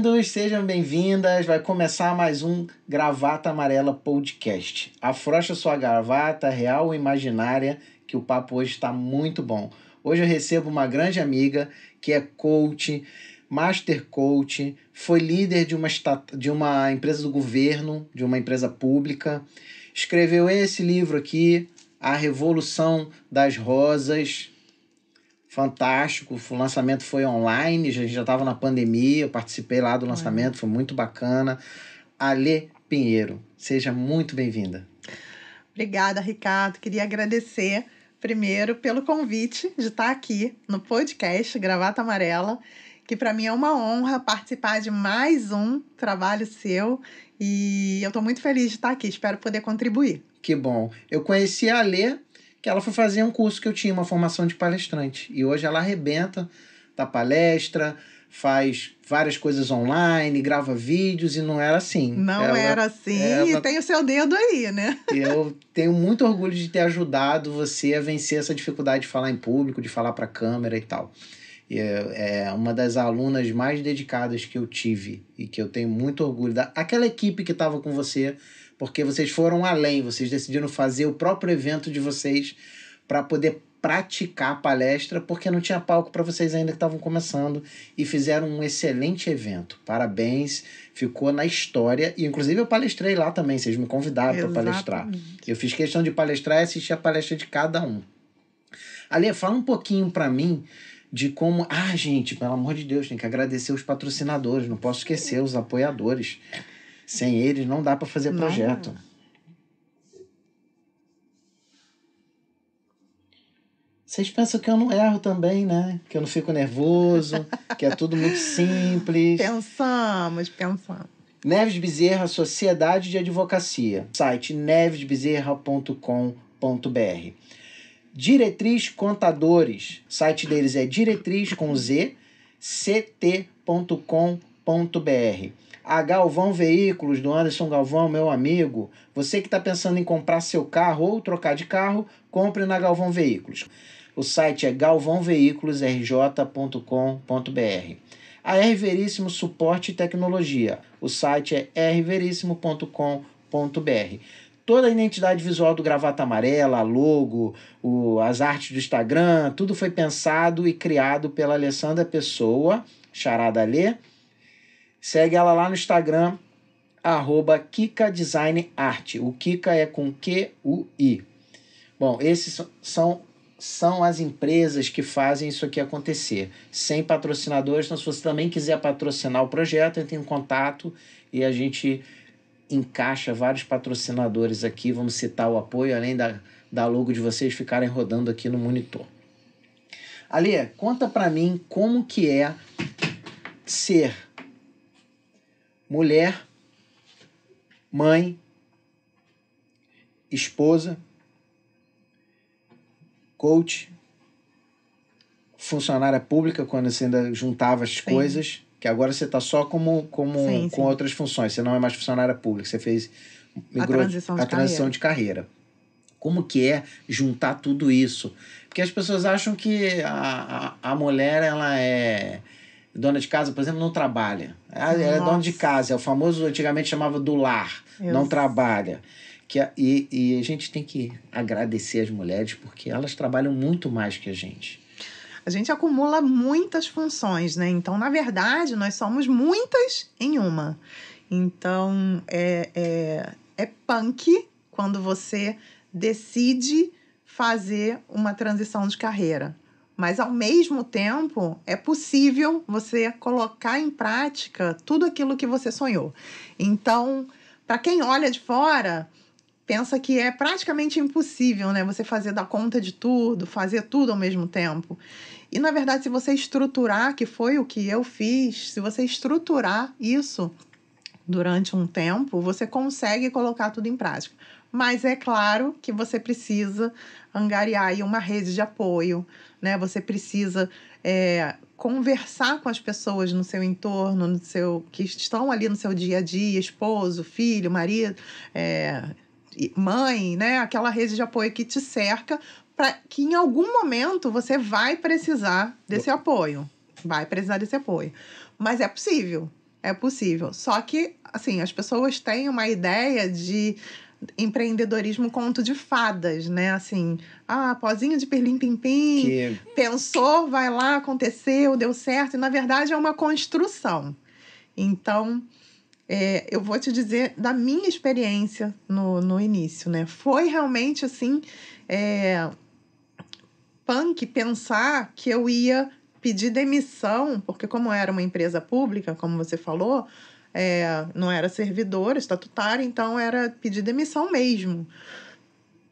bem-vindos, sejam bem-vindas. Vai começar mais um Gravata Amarela Podcast. Afrocha sua gravata, real ou imaginária, que o papo hoje está muito bom. Hoje eu recebo uma grande amiga que é coach, master coach, foi líder de uma, de uma empresa do governo, de uma empresa pública. Escreveu esse livro aqui, A Revolução das Rosas, fantástico. O lançamento foi online, a gente já estava na pandemia, eu participei lá do lançamento, foi muito bacana. Alê Pinheiro, seja muito bem-vinda. Obrigada, Ricardo. Queria agradecer primeiro pelo convite de estar aqui no podcast Gravata Amarela, que para mim é uma honra participar de mais um trabalho seu e eu estou muito feliz de estar aqui. Espero poder contribuir. Que bom. Eu conheci a Alê que ela foi fazer um curso que eu tinha, uma formação de palestrante. E hoje ela arrebenta da palestra, faz várias coisas online, grava vídeos e não era assim. Não ela, era assim ela, e tem o seu dedo aí, né? Eu tenho muito orgulho de ter ajudado você a vencer essa dificuldade de falar em público, de falar para a câmera e tal. E é, é uma das alunas mais dedicadas que eu tive e que eu tenho muito orgulho. Da, aquela equipe que estava com você porque vocês foram além, vocês decidiram fazer o próprio evento de vocês para poder praticar a palestra, porque não tinha palco para vocês ainda que estavam começando e fizeram um excelente evento. Parabéns, ficou na história e inclusive eu palestrei lá também, vocês me convidaram para palestrar. Eu fiz questão de palestrar e assistir a palestra de cada um. Ale, fala um pouquinho para mim de como, ah, gente, pelo amor de Deus, tem que agradecer os patrocinadores, não posso esquecer os apoiadores. Sem eles não dá para fazer projeto. Vocês pensam que eu não erro também, né? Que eu não fico nervoso, que é tudo muito simples. Pensamos, pensamos. Neves Bezerra, Sociedade de Advocacia. Site nevesbezerra.com.br. Diretriz Contadores. Site deles é diretriz com z ct.com.br. A Galvão Veículos, do Anderson Galvão, meu amigo. Você que está pensando em comprar seu carro ou trocar de carro, compre na Galvão Veículos. O site é galvãoveículosrj.com.br. A R Veríssimo Suporte e Tecnologia. O site é rveríssimo.com.br. Toda a identidade visual do Gravata Amarela, logo, o, as artes do Instagram, tudo foi pensado e criado pela Alessandra Pessoa, Charada Lê, Segue ela lá no Instagram, arroba Kika Design Art. O Kika é com Q-U-I. Bom, esses são, são as empresas que fazem isso aqui acontecer. Sem patrocinadores, então se você também quiser patrocinar o projeto, entre em contato e a gente encaixa vários patrocinadores aqui. Vamos citar o apoio, além da, da logo de vocês ficarem rodando aqui no monitor. Ali, conta para mim como que é ser mulher, mãe, esposa, coach, funcionária pública, quando você ainda juntava as sim. coisas, que agora você está só como, como sim, com sim. outras funções, você não é mais funcionária pública, você fez migrou, a transição, de, a transição carreira. de carreira. Como que é juntar tudo isso? Porque as pessoas acham que a, a, a mulher ela é dona de casa, por exemplo, não trabalha. Ela é dona de casa, é o famoso, antigamente chamava do lar, não trabalha. Que, e, e a gente tem que agradecer as mulheres porque elas trabalham muito mais que a gente. A gente acumula muitas funções, né? Então, na verdade, nós somos muitas em uma. Então, é, é, é punk quando você decide fazer uma transição de carreira mas ao mesmo tempo é possível você colocar em prática tudo aquilo que você sonhou. Então, para quem olha de fora, pensa que é praticamente impossível, né? Você fazer dar conta de tudo, fazer tudo ao mesmo tempo. E na verdade, se você estruturar, que foi o que eu fiz, se você estruturar isso durante um tempo, você consegue colocar tudo em prática. Mas é claro que você precisa angariar aí uma rede de apoio, né? Você precisa é, conversar com as pessoas no seu entorno, no seu que estão ali no seu dia a dia, esposo, filho, marido, é, mãe, né? Aquela rede de apoio que te cerca para que em algum momento você vai precisar desse apoio, vai precisar desse apoio. Mas é possível. é possível. Só que, assim, as pessoas têm uma ideia de empreendedorismo conto de fadas, né? Assim, ah, pozinho de perlim pim pim, Que pensou, vai lá, aconteceu, deu certo. E na verdade é uma construção. Então, é, eu vou te dizer da minha experiência no, no início, né? Foi realmente assim. É, punk pensar que eu ia pedir demissão, porque, como era uma empresa pública, como você falou, é, não era servidora estatutária, então era pedir demissão mesmo.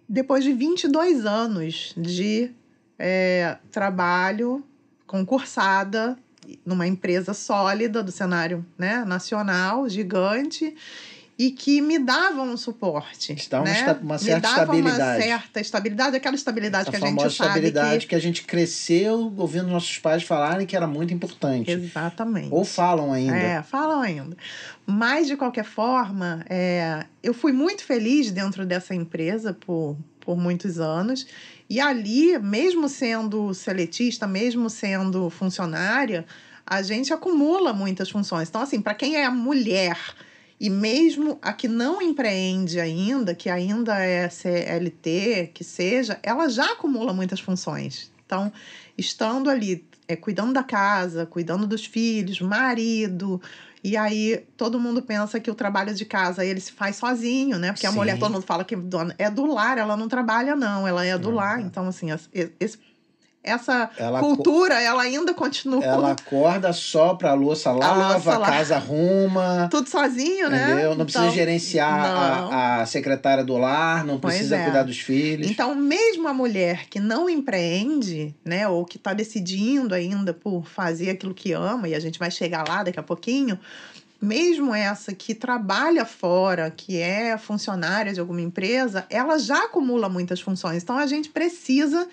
Depois de 22 anos de é, trabalho concursada numa empresa sólida do cenário né, nacional, gigante, e que me davam um suporte. Uma né? uma me certa dava estabilidade. uma certa estabilidade, aquela estabilidade a que a gente sabe estabilidade que... que... a gente cresceu ouvindo nossos pais falarem que era muito importante. Exatamente. Ou falam ainda. É, falam ainda. Mas, de qualquer forma, é, eu fui muito feliz dentro dessa empresa por, por muitos anos. E ali, mesmo sendo seletista, mesmo sendo funcionária, a gente acumula muitas funções. Então, assim, para quem é mulher e mesmo a que não empreende ainda, que ainda é CLT, que seja, ela já acumula muitas funções. Então, estando ali, é, cuidando da casa, cuidando dos filhos, marido, e aí todo mundo pensa que o trabalho de casa ele se faz sozinho, né? Porque a Sim. mulher, todo mundo fala que é do lar, ela não trabalha, não, ela é do Não, lar. é. Então, assim, as- esse- essa Ela, cultura, ela ainda continua ela acorda só pra louça lava, louça a lava. casa arruma. tudo sozinho, né? Entendeu? Não precisa Então, gerenciar não. a, a secretária do lar, não Pois precisa é. cuidar dos filhos. Então, mesmo a mulher que não empreende, né, ou que está decidindo ainda por fazer aquilo que ama, e a gente vai chegar lá daqui a pouquinho, mesmo essa que trabalha fora, que é funcionária de alguma empresa, ela já acumula muitas funções. Então, a gente precisa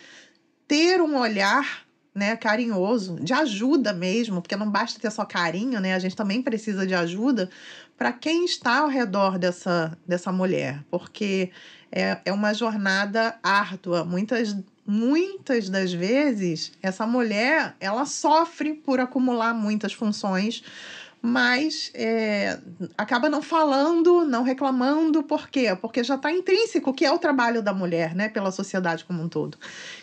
ter um olhar né, carinhoso, de ajuda mesmo, porque não basta ter só carinho, né? A gente também precisa de ajuda para quem está ao redor dessa, dessa mulher, porque é, é uma jornada árdua. Muitas, muitas das vezes, essa mulher ela sofre por acumular muitas funções, mas é, acaba não falando, não reclamando. Por quê? Porque já está intrínseco que é o trabalho da mulher, né, pela sociedade como um todo.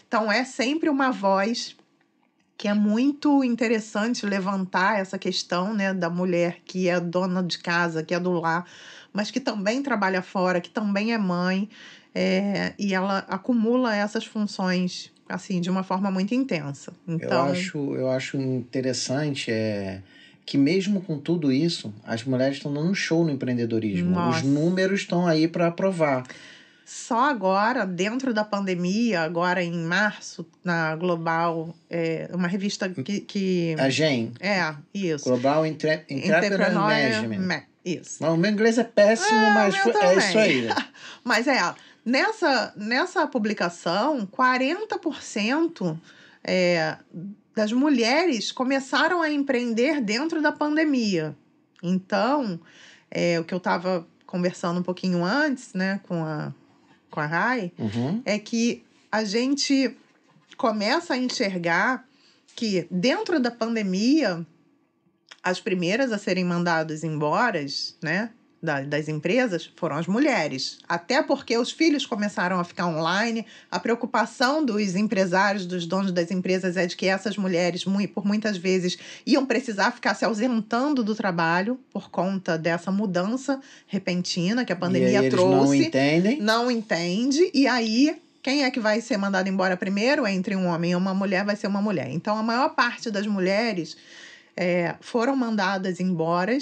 Então, é sempre uma voz que é muito interessante levantar essa questão né, da mulher que é dona de casa, que é do lar, mas que também trabalha fora, que também é mãe, é, e ela acumula essas funções assim de uma forma muito intensa. Então, Eu, acho, eu acho interessante é, que mesmo com tudo isso, as mulheres estão dando um show no empreendedorismo. Nossa. Os números estão aí para provar. só agora, dentro da pandemia, agora em março, na Global, é, uma revista que. que A GEM, é, isso. Global Entre Entrepreneur Management. Ma- Isso. Mas o meu inglês é péssimo, É, mas foi- é isso aí. Mas é, nessa, nessa publicação, 40% é, das mulheres começaram a empreender dentro da pandemia. Então, é, o que eu estava conversando um pouquinho antes, né, com a, com a Rai, Uhum. é que a gente começa a enxergar que dentro da pandemia as primeiras a serem mandadas embora, né, das empresas foram as mulheres. Até porque os filhos começaram a ficar online. A preocupação dos empresários, dos donos das empresas, é de que essas mulheres, por muitas vezes, iam precisar ficar se ausentando do trabalho por conta dessa mudança repentina que a pandemia trouxe não entendem. não entende, e aí quem é que vai ser mandado embora primeiro? Entre um homem e uma mulher, vai ser uma mulher. Então, a maior parte das mulheres é, foram mandadas embora,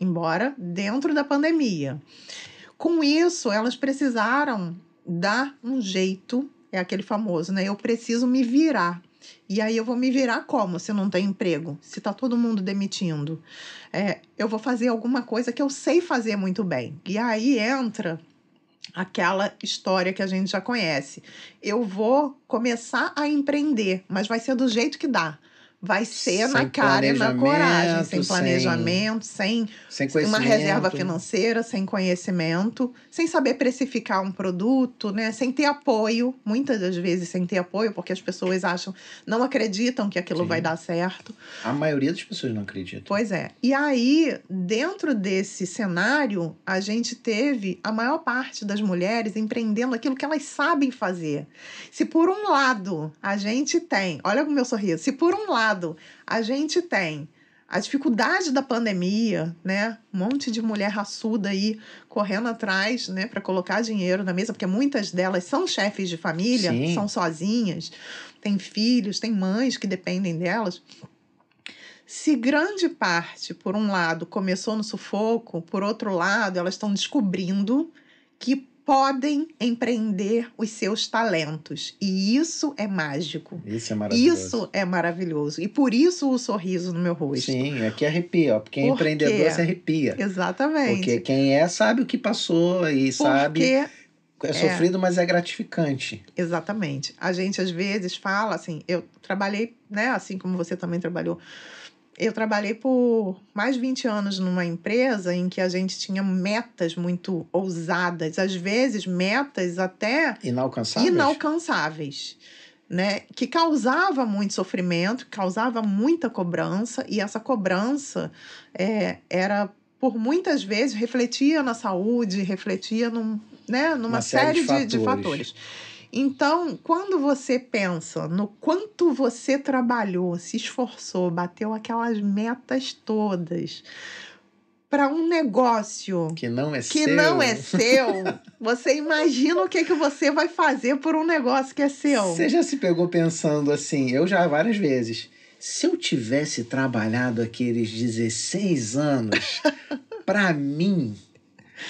embora dentro da pandemia. Com isso, elas precisaram dar um jeito, é aquele famoso, né? Eu preciso me virar. E aí eu vou me virar como se não tem emprego? Se tá todo mundo demitindo. É, eu vou fazer alguma coisa que eu sei fazer muito bem. E aí entra aquela história que a gente já conhece. Eu vou começar a empreender, mas vai ser do jeito que dá. Vai ser Sem na cara e na coragem, sem planejamento, planejamento, sem, Sem uma reserva financeira, sem conhecimento, sem saber precificar um produto, né? Sem ter apoio, muitas das vezes sem ter apoio, porque as pessoas acham, não acreditam que aquilo Sim. vai dar certo. A maioria das pessoas não acredita. Pois é. E aí, dentro desse cenário, a gente teve a maior parte das mulheres empreendendo aquilo que elas sabem fazer. Se por um lado a gente tem, olha o meu sorriso, se por um lado a gente tem a dificuldade da pandemia, né? Um monte de mulher raçuda aí correndo atrás, né, para colocar dinheiro na mesa, porque muitas delas são chefes de família, Sim. são sozinhas, têm filhos, têm mães que dependem delas. Se grande parte, por um lado, começou no sufoco, por outro lado, elas estão descobrindo que podem empreender os seus talentos. E isso é mágico. Isso é maravilhoso. Isso é maravilhoso. E por isso o sorriso no meu rosto. Sim, aqui arrepia, ó. Porque quem é quê? empreendedor se arrepia. Exatamente. Porque quem é sabe o que passou e sabe. Porque É sofrido, mas é gratificante. Exatamente. A gente às vezes fala assim, eu trabalhei, né, assim como você também trabalhou. Eu trabalhei por mais de 20 anos numa empresa em que a gente tinha metas muito ousadas, às vezes metas até Inalcançável. inalcançáveis, né? Que causava muito sofrimento, causava muita cobrança e essa cobrança é, era por muitas vezes refletia na saúde, refletia num, né, numa Uma série série, de de, de fatores. Então, quando você pensa no quanto você trabalhou, se esforçou, bateu aquelas metas todas para um negócio Que não é que seu. não é seu, você imagina o que, que você vai fazer por um negócio que é seu. Você já se pegou pensando assim, eu já várias vezes. Se eu tivesse trabalhado aqueles 16 anos, pra mim,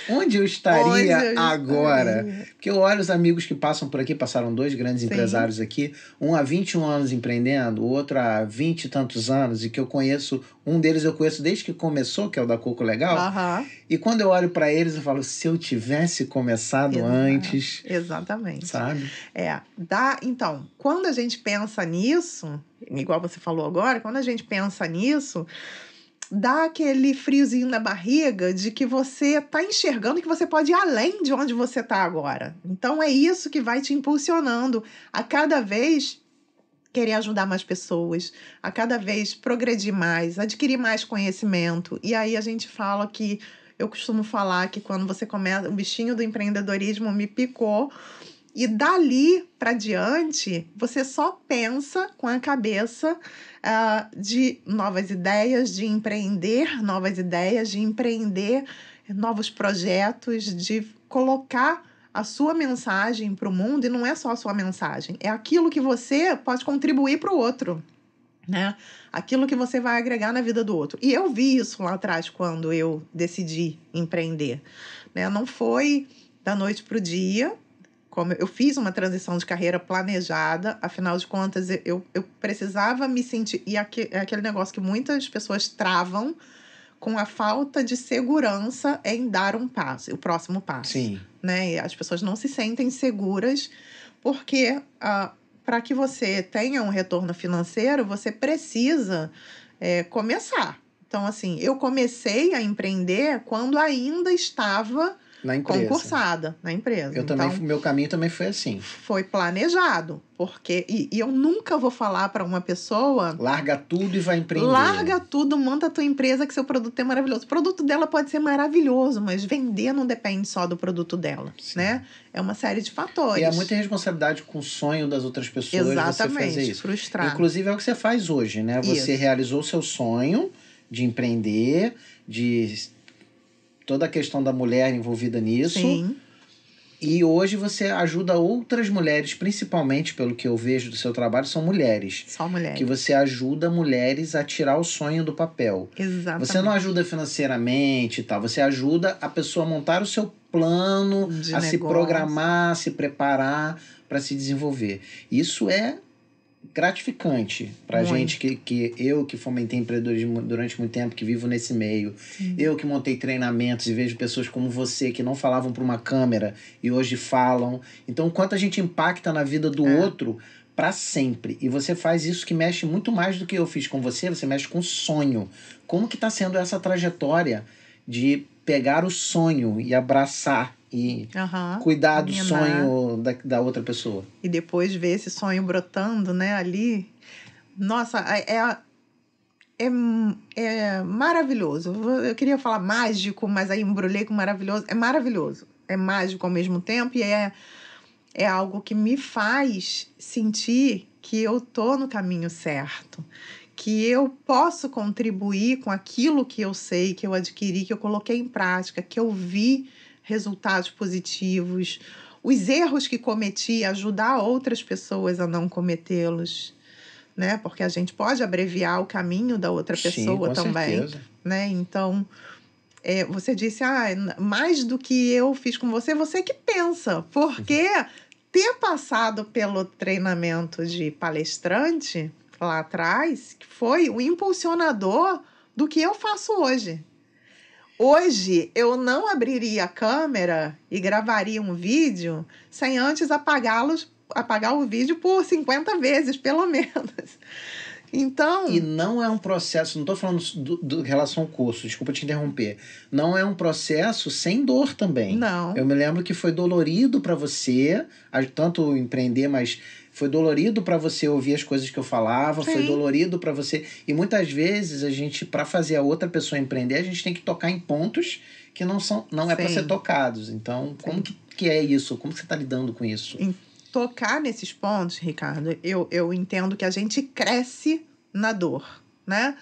onde eu estaria Onde eu agora? estaria? Porque eu olho os amigos que passam por aqui, passaram dois grandes Sim. empresários aqui, um há 21 anos empreendendo, o outro há 20 e tantos anos, e que eu conheço, um deles eu conheço desde que começou, que é o da Coco Legal. Aham, E quando eu olho para eles, eu falo, se eu tivesse começado Exato. antes, exatamente. sabe? É, dá, então, quando a gente pensa nisso, igual você falou agora, quando a gente pensa nisso, dá aquele friozinho na barriga de que você tá enxergando que você pode ir além de onde você tá agora. Então é isso que vai te impulsionando a cada vez querer ajudar mais pessoas, a cada vez progredir mais, adquirir mais conhecimento. E aí a gente fala que eu costumo falar que quando você começa, o bichinho do empreendedorismo me picou e dali para diante, você só pensa com a cabeça ah, de novas ideias, de empreender novas ideias, de empreender novos projetos, de colocar a sua mensagem para o mundo, e não é só a sua mensagem, é aquilo que você pode contribuir para o outro. Né? Aquilo que você vai agregar na vida do outro. E eu vi isso lá atrás quando eu decidi empreender. Né? Não foi da noite para o dia, como eu fiz uma transição de carreira planejada, afinal de contas, eu, eu precisava me sentir. E aqui, é aquele negócio que muitas pessoas travam com a falta de segurança em dar um passo, o próximo passo. Sim. Né? E as pessoas não se sentem seguras, porque ah, para que você tenha um retorno financeiro, você precisa é, começar. Então, assim, eu comecei a empreender quando ainda estava Na empresa. concursada na empresa. Eu então, também, meu caminho também foi assim. foi planejado. Porque, e, e eu nunca vou falar para uma pessoa. Larga tudo e vai empreender. Larga tudo, monta a tua empresa que seu produto é maravilhoso. O produto dela pode ser maravilhoso, mas vender não depende só do produto dela, Sim. né? É uma série de fatores. E é muita responsabilidade com o sonho das outras pessoas você fazer Exatamente, isso. frustrar. Inclusive é o que você faz hoje, né? Você Isso. realizou o seu sonho de empreender, de toda a questão da mulher envolvida nisso. Sim, E hoje você ajuda outras mulheres, principalmente pelo que eu vejo do seu trabalho, são mulheres. só mulher. Que você ajuda mulheres a tirar o sonho do papel. Exatamente. Você não ajuda financeiramente e tal, você ajuda a pessoa a montar o seu plano, De a se negócio. programar, a se preparar para se desenvolver. Isso é gratificante pra Muito. gente que, que eu que fomentei empreendedorismo durante muito tempo, que vivo nesse meio, Sim. eu que montei treinamentos e vejo pessoas como você que não falavam para uma câmera e hoje falam. Então, quanto a gente impacta na vida do É. outro para sempre. E você faz isso que mexe muito mais do que eu fiz com você, você mexe com sonho. Como que está sendo essa trajetória de pegar o sonho e abraçar e Aham, cuidar do minar. sonho da, da outra pessoa? E depois ver esse sonho brotando, né, ali. Nossa, é, é, é, é maravilhoso. Eu queria falar mágico, mas aí embrulhei com maravilhoso. É maravilhoso. É mágico ao mesmo tempo e é, é algo que me faz sentir que eu tô no caminho certo. Que eu posso contribuir com aquilo que eu sei, que eu adquiri, que eu coloquei em prática, que eu vi resultados positivos, os erros que cometi, ajudar outras pessoas a não cometê-los, né? Porque a gente pode abreviar o caminho da outra Sim, pessoa com também, certeza. né? Então, é, você disse, ah, mais do que eu fiz com você, você que pensa, porque ter passado pelo treinamento de palestrante lá atrás que foi o impulsionador do que eu faço hoje. Hoje eu não abriria a câmera e gravaria um vídeo sem antes apagá-los, apagar o vídeo por 50 vezes, pelo menos. Então, E não é um processo, não estou falando do, do relação ao curso, desculpa te interromper. Não é um processo sem dor também. não. Eu me lembro que foi dolorido para você, tanto empreender, mas foi dolorido para você ouvir as coisas que eu falava, foi Sim. dolorido para você. E muitas vezes a gente, para fazer a outra pessoa empreender, a gente tem que tocar em pontos que não são, não é para Sim. ser tocados. Então, como que, que é isso? Como você está lidando com isso? tocar nesses pontos, Ricardo, eu, eu entendo que a gente cresce na dor, né?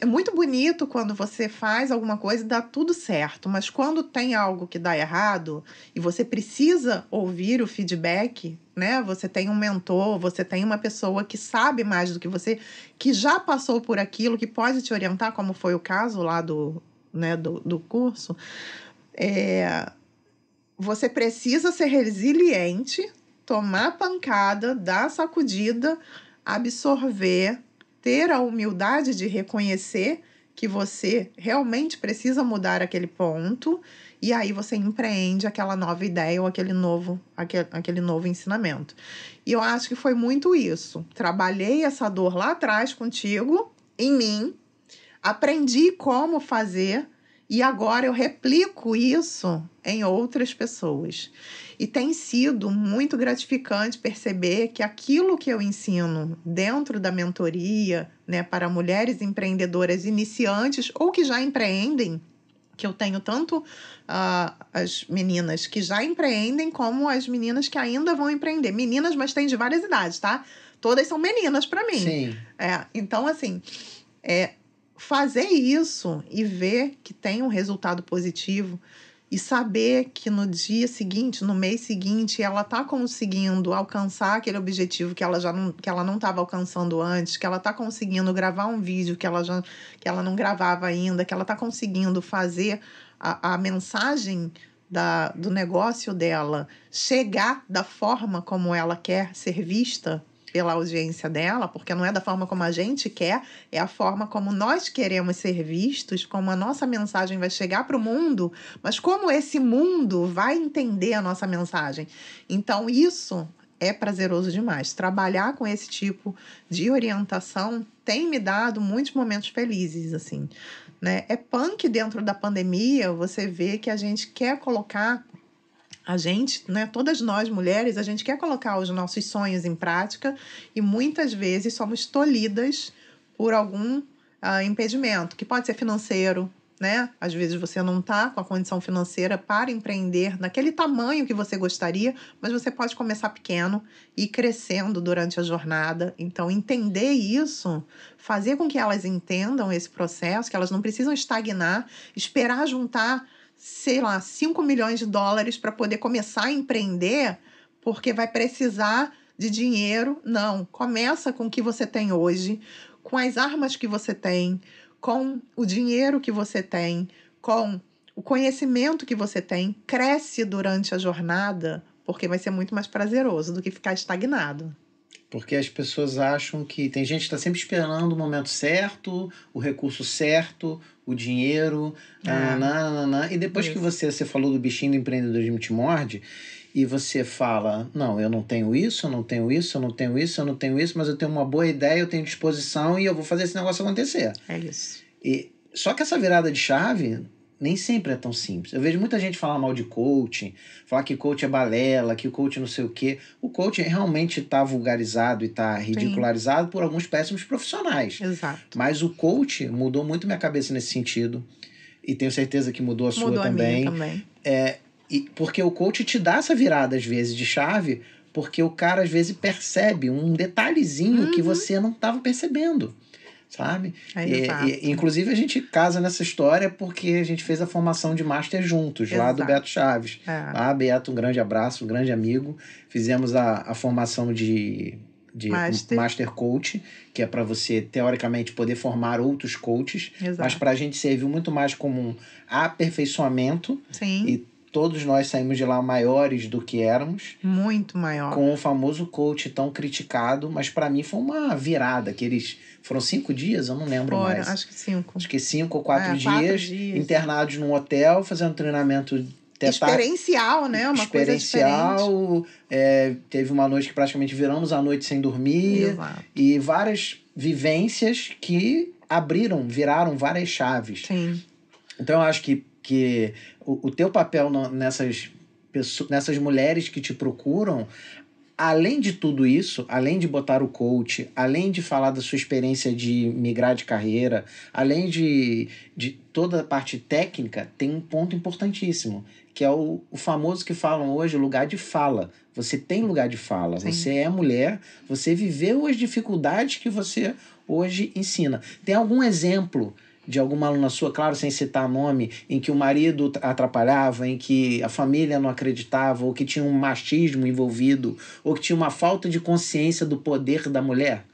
É muito bonito quando você faz alguma coisa e dá tudo certo, mas quando tem algo que dá errado e você precisa ouvir o feedback, né? Você tem um mentor, você tem uma pessoa que sabe mais do que você, que já passou por aquilo, que pode te orientar, como foi o caso lá do, né, do, do curso. É, você precisa ser resiliente, tomar pancada, dar sacudida, absorver, ter a humildade de reconhecer que você realmente precisa mudar aquele ponto e aí você empreende aquela nova ideia ou aquele novo, aquele, aquele novo ensinamento. E eu acho que foi muito isso. Trabalhei essa dor lá atrás contigo, em mim, aprendi como fazer e agora eu replico isso em outras pessoas. E tem sido muito gratificante perceber que aquilo que eu ensino dentro da mentoria, né, para mulheres empreendedoras iniciantes ou que já empreendem, que eu tenho tanto ah, as meninas que já empreendem como as meninas que ainda vão empreender. Meninas, mas tem de várias idades, tá? Todas são meninas para mim. Sim. É, então, assim, é, fazer isso e ver que tem um resultado positivo e saber que no dia seguinte, no mês seguinte, ela está conseguindo alcançar aquele objetivo que ela já não que ela não estava alcançando antes, que ela está conseguindo gravar um vídeo que ela já que ela não gravava ainda, que ela está conseguindo fazer a, a mensagem da, do negócio dela chegar da forma como ela quer ser vista pela audiência dela, porque não é da forma como a gente quer, é a forma como nós queremos ser vistos, como a nossa mensagem vai chegar para o mundo, mas como esse mundo vai entender a nossa mensagem. Então, isso é prazeroso demais. Trabalhar com esse tipo de orientação tem me dado muitos momentos felizes, assim. Né? É punk dentro da pandemia, você vê que a gente quer colocar a gente, né, todas nós mulheres, a gente quer colocar os nossos sonhos em prática e muitas vezes somos tolhidas por algum ah, impedimento, que pode ser financeiro, né? Às vezes você não está com a condição financeira para empreender naquele tamanho que você gostaria, mas você pode começar pequeno e crescendo durante a jornada. Então, entender isso, fazer com que elas entendam esse processo, que elas não precisam estagnar, esperar juntar sei lá, 5 milhões de dólares para poder começar a empreender, porque vai precisar de dinheiro. Não, começa com o que você tem hoje, com as armas que você tem, com o dinheiro que você tem, com o conhecimento que você tem, cresce durante a jornada, porque vai ser muito mais prazeroso do que ficar estagnado. Porque as pessoas acham que tem gente que está sempre esperando o momento certo, o recurso certo, o dinheiro, É. nananana, e depois que Isso. você, você falou do bichinho do empreendedorismo te morde, e você fala, não, eu não tenho isso, eu não tenho isso, eu não tenho isso, eu não tenho isso, mas eu tenho uma boa ideia, eu tenho disposição e eu vou fazer esse negócio acontecer. É isso. E, só que essa virada de chave nem sempre é tão simples. Eu vejo muita gente falar mal de coaching, falar que coach é balela, que o coach não sei o quê. O coaching realmente está vulgarizado e está ridicularizado por alguns péssimos profissionais. Exato. Mas o coach mudou muito minha cabeça nesse sentido. E tenho certeza que mudou a sua Mudou a também. minha também. E, porque o coach te dá essa virada, às vezes, de chave, porque o cara, às vezes, percebe um detalhezinho que Uhum. você não estava percebendo. Sabe? É E- exato. e- inclusive, a gente casa nessa história porque a gente fez a formação de Master juntos, lá do Exato. Beto Chaves. É. Ah, Beto, um grande abraço, um grande amigo. Fizemos a, a formação de, de Master. Master Coach, que é para você, teoricamente, poder formar outros coaches. Mas Exato. para a gente serviu muito mais como um aperfeiçoamento. Sim. E todos nós saímos de lá maiores do que éramos, Muito maior. com o famoso coach tão criticado. Mas para mim foi uma virada. Aqueles foram cinco dias, eu não lembro Foram, mais. acho que cinco. Acho que cinco ou quatro, É, quatro dias, dias. internados num hotel, fazendo treinamento Experiencial, né? Uma coisa experiencial. É, teve uma noite que praticamente viramos a noite sem dormir. Exato. E várias vivências que abriram, viraram várias chaves. Sim. Então eu acho que, que o, o teu papel nessas, pessoas, nessas mulheres que te procuram, além de tudo isso, além de botar o coach, além de falar da sua experiência de migrar de carreira, além de, de toda a parte técnica, tem um ponto importantíssimo, que é o, o famoso que falam hoje, lugar de fala. Você tem lugar de fala, Sim. você é mulher, você viveu as dificuldades que você hoje ensina. Tem algum exemplo de alguma aluna sua, claro, sem citar nome, em que o marido tra- atrapalhava, em que a família não acreditava, ou que tinha um machismo envolvido, ou que tinha uma falta de consciência do poder da mulher?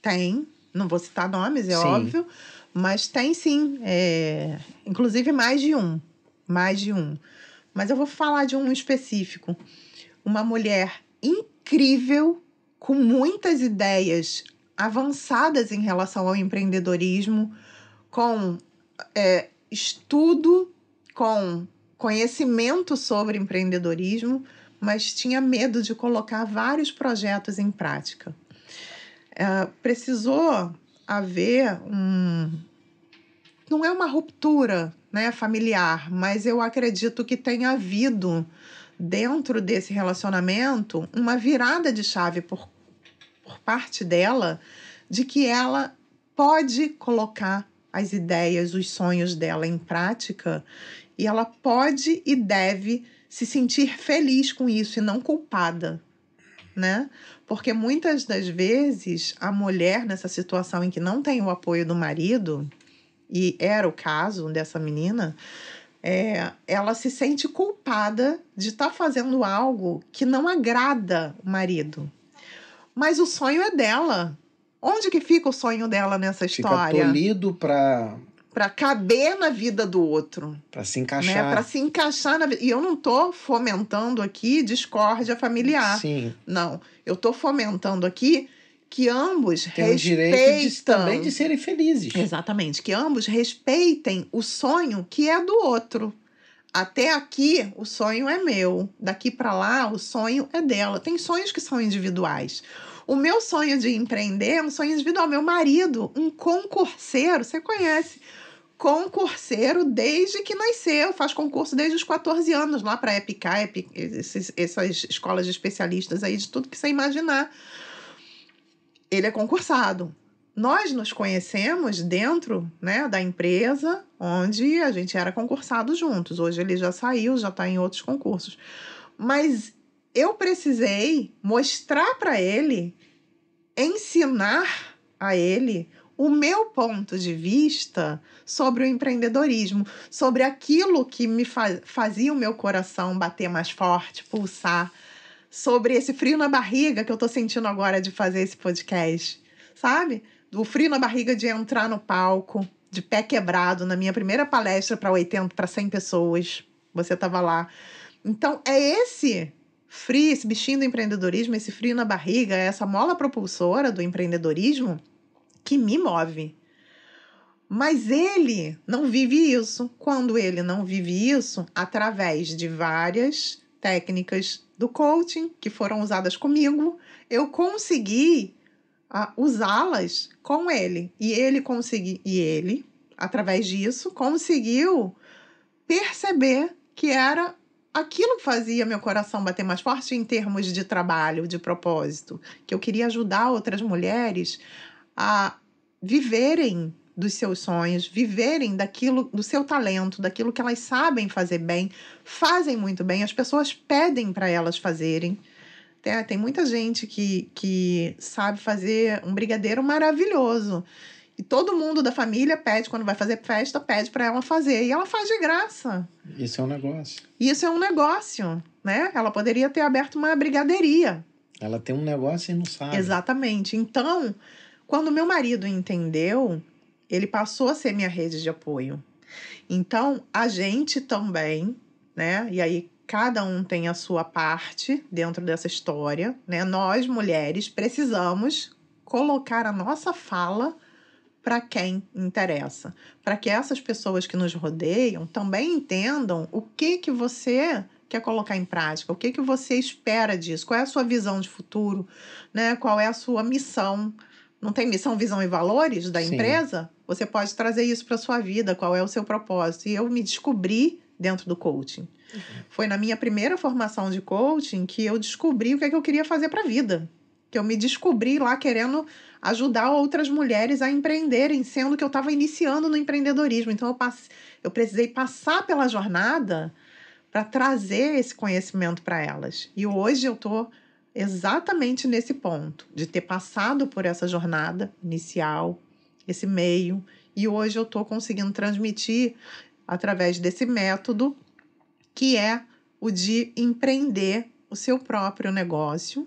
Tem. Não vou citar nomes, é Sim. óbvio. Mas tem sim. É... Inclusive mais de um. Mais de um. Mas eu vou falar de um específico. Uma mulher incrível, com muitas ideias avançadas em relação ao empreendedorismo, com é, estudo, com conhecimento sobre empreendedorismo, mas tinha medo de colocar vários projetos em prática. É, precisou haver um. Não é uma ruptura né, familiar, mas eu acredito que tenha havido, dentro desse relacionamento, uma virada de chave por, por parte dela de que ela pode colocar as ideias, os sonhos dela em prática e ela pode e deve se sentir feliz com isso e não culpada, né? Porque muitas das vezes a mulher nessa situação em que não tem o apoio do marido, e era o caso dessa menina, é, ela se sente culpada de estar fazendo algo que não agrada o marido. Mas o sonho é dela. Onde que fica o sonho dela nessa Fica história? tolhido para Para caber na vida do outro se né? encaixar. Para se encaixar na vida. E eu não tô fomentando aqui discórdia familiar. Sim, Não. Eu tô fomentando aqui que ambos tem o direito de, também de serem felizes. Exatamente, que ambos respeitem o sonho que é do outro. Até aqui o sonho é meu, daqui para lá o sonho é dela. Tem sonhos que são individuais. O meu sonho de empreender é um sonho individual. Meu marido, um concurseiro, você conhece? Concurseiro desde que nasceu, faz concurso desde os 14 anos lá para EPICA, Epic, essas escolas de especialistas aí de tudo que você imaginar. Ele é concursado. Nós nos conhecemos dentro né, da empresa onde a gente era concursado juntos. Hoje ele já saiu, já está em outros concursos. Mas eu precisei mostrar para ele, ensinar a ele o meu ponto de vista sobre o empreendedorismo, sobre aquilo que me fa fazia o meu coração bater mais forte, pulsar, sobre esse frio na barriga que eu tô sentindo agora de fazer esse podcast, sabe? O frio na barriga de entrar no palco, de pé quebrado, na minha primeira palestra para 80, para 100 pessoas. Você tava lá. Então, é esse frio, esse bichinho do empreendedorismo, esse frio na barriga, essa mola propulsora do empreendedorismo que me move. Mas ele não vive isso. Quando ele não vive isso, através de várias técnicas do coaching que foram usadas comigo, eu consegui uh, usá-las com ele. E ele consegui, e ele, através disso, conseguiu perceber que era aquilo fazia meu coração bater mais forte em termos de trabalho, de propósito, que eu queria ajudar outras mulheres a viverem dos seus sonhos, viverem daquilo, do seu talento, daquilo que elas sabem fazer bem, fazem muito bem, as pessoas pedem para elas fazerem. Tem, tem muita gente que, que sabe fazer um brigadeiro maravilhoso. E todo mundo da família pede, quando vai fazer festa, pede para ela fazer. E ela faz de graça. Isso é um negócio. Isso é um negócio, né? Ela poderia ter aberto uma brigadeiria. Ela tem um negócio e não sabe. Exatamente. Então, quando meu marido entendeu, ele passou a ser minha rede de apoio. Então, a gente também, né? E aí cada um tem a sua parte dentro dessa história, né? Nós mulheres precisamos colocar a nossa fala para quem interessa, para que essas pessoas que nos rodeiam também entendam o que que você quer colocar em prática, o que que você espera disso, qual é a sua visão de futuro, né? Qual é a sua missão? Não tem missão, visão e valores da Sim. empresa? Você pode trazer isso para sua vida, qual é o seu propósito? E eu me descobri dentro do coaching. Uhum. Foi na minha primeira formação de coaching que eu descobri o que, é que eu queria fazer para a vida. Que eu me descobri lá querendo ajudar outras mulheres a empreenderem, sendo que eu estava iniciando no empreendedorismo. Então eu, passe, eu precisei passar pela jornada para trazer esse conhecimento para elas. E hoje eu estou exatamente nesse ponto, de ter passado por essa jornada inicial, esse meio, e hoje eu estou conseguindo transmitir através desse método, que é o de empreender o seu próprio negócio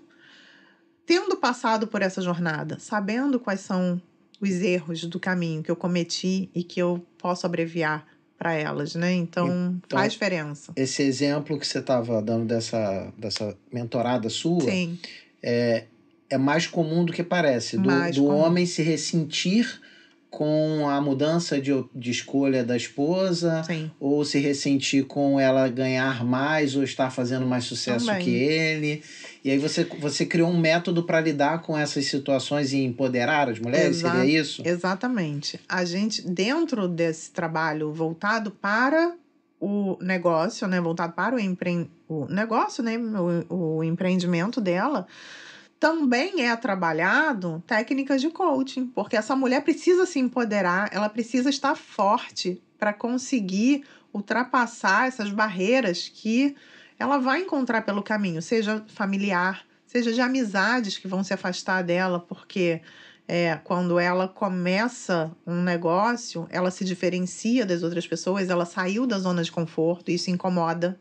tendo passado por essa jornada, sabendo quais são os erros do caminho que eu cometi e que eu posso abreviar para elas, né? Então, então, faz diferença. Esse exemplo que você estava dando dessa, dessa mentorada sua Sim. É, é mais comum do que parece. Do, do homem se ressentir com a mudança de, de escolha da esposa, Sim. ou se ressentir com ela ganhar mais ou estar fazendo mais sucesso Também. que ele. E aí você, você criou um método para lidar com essas situações e empoderar as mulheres, Exa seria isso? Exatamente. A gente, dentro desse trabalho voltado para o negócio, né, voltado para o, empre... o negócio, né, o, o empreendimento dela, também é trabalhado técnicas de coaching, porque essa mulher precisa se empoderar, ela precisa estar forte para conseguir ultrapassar essas barreiras que ela vai encontrar pelo caminho, seja familiar, seja de amizades que vão se afastar dela, porque é, quando ela começa um negócio, ela se diferencia das outras pessoas, ela saiu da zona de conforto, isso incomoda.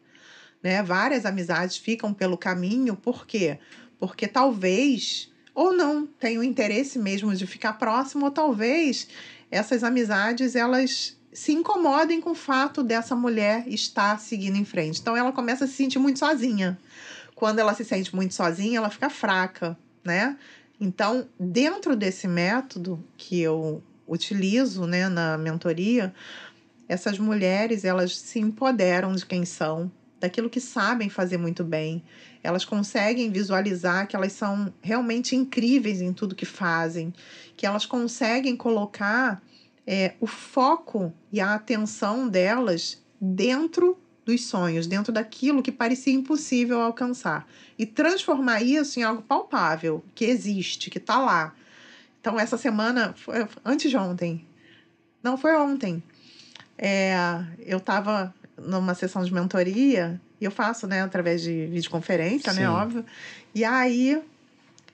Né? Várias amizades ficam pelo caminho, por quê? Porque talvez ou não tenham interesse mesmo de ficar próximo, ou talvez essas amizades elas se incomodem com o fato dessa mulher estar seguindo em frente. Então ela começa a se sentir muito sozinha. Quando ela se sente muito sozinha, ela fica fraca, né? Então, dentro desse método que eu utilizo, né, na mentoria, essas mulheres, elas se empoderam de quem são, daquilo que sabem fazer muito bem. Elas conseguem visualizar que elas são realmente incríveis em tudo que fazem, que elas conseguem colocar é, o foco e a atenção delas dentro dos sonhos, dentro daquilo que parecia impossível alcançar e transformar isso em algo palpável, que existe, que está lá. Então, essa semana, foi, antes de ontem, não foi ontem, é, eu estava numa sessão de mentoria, e eu faço, né, através de videoconferência, né, Sim. né, óbvio. E aí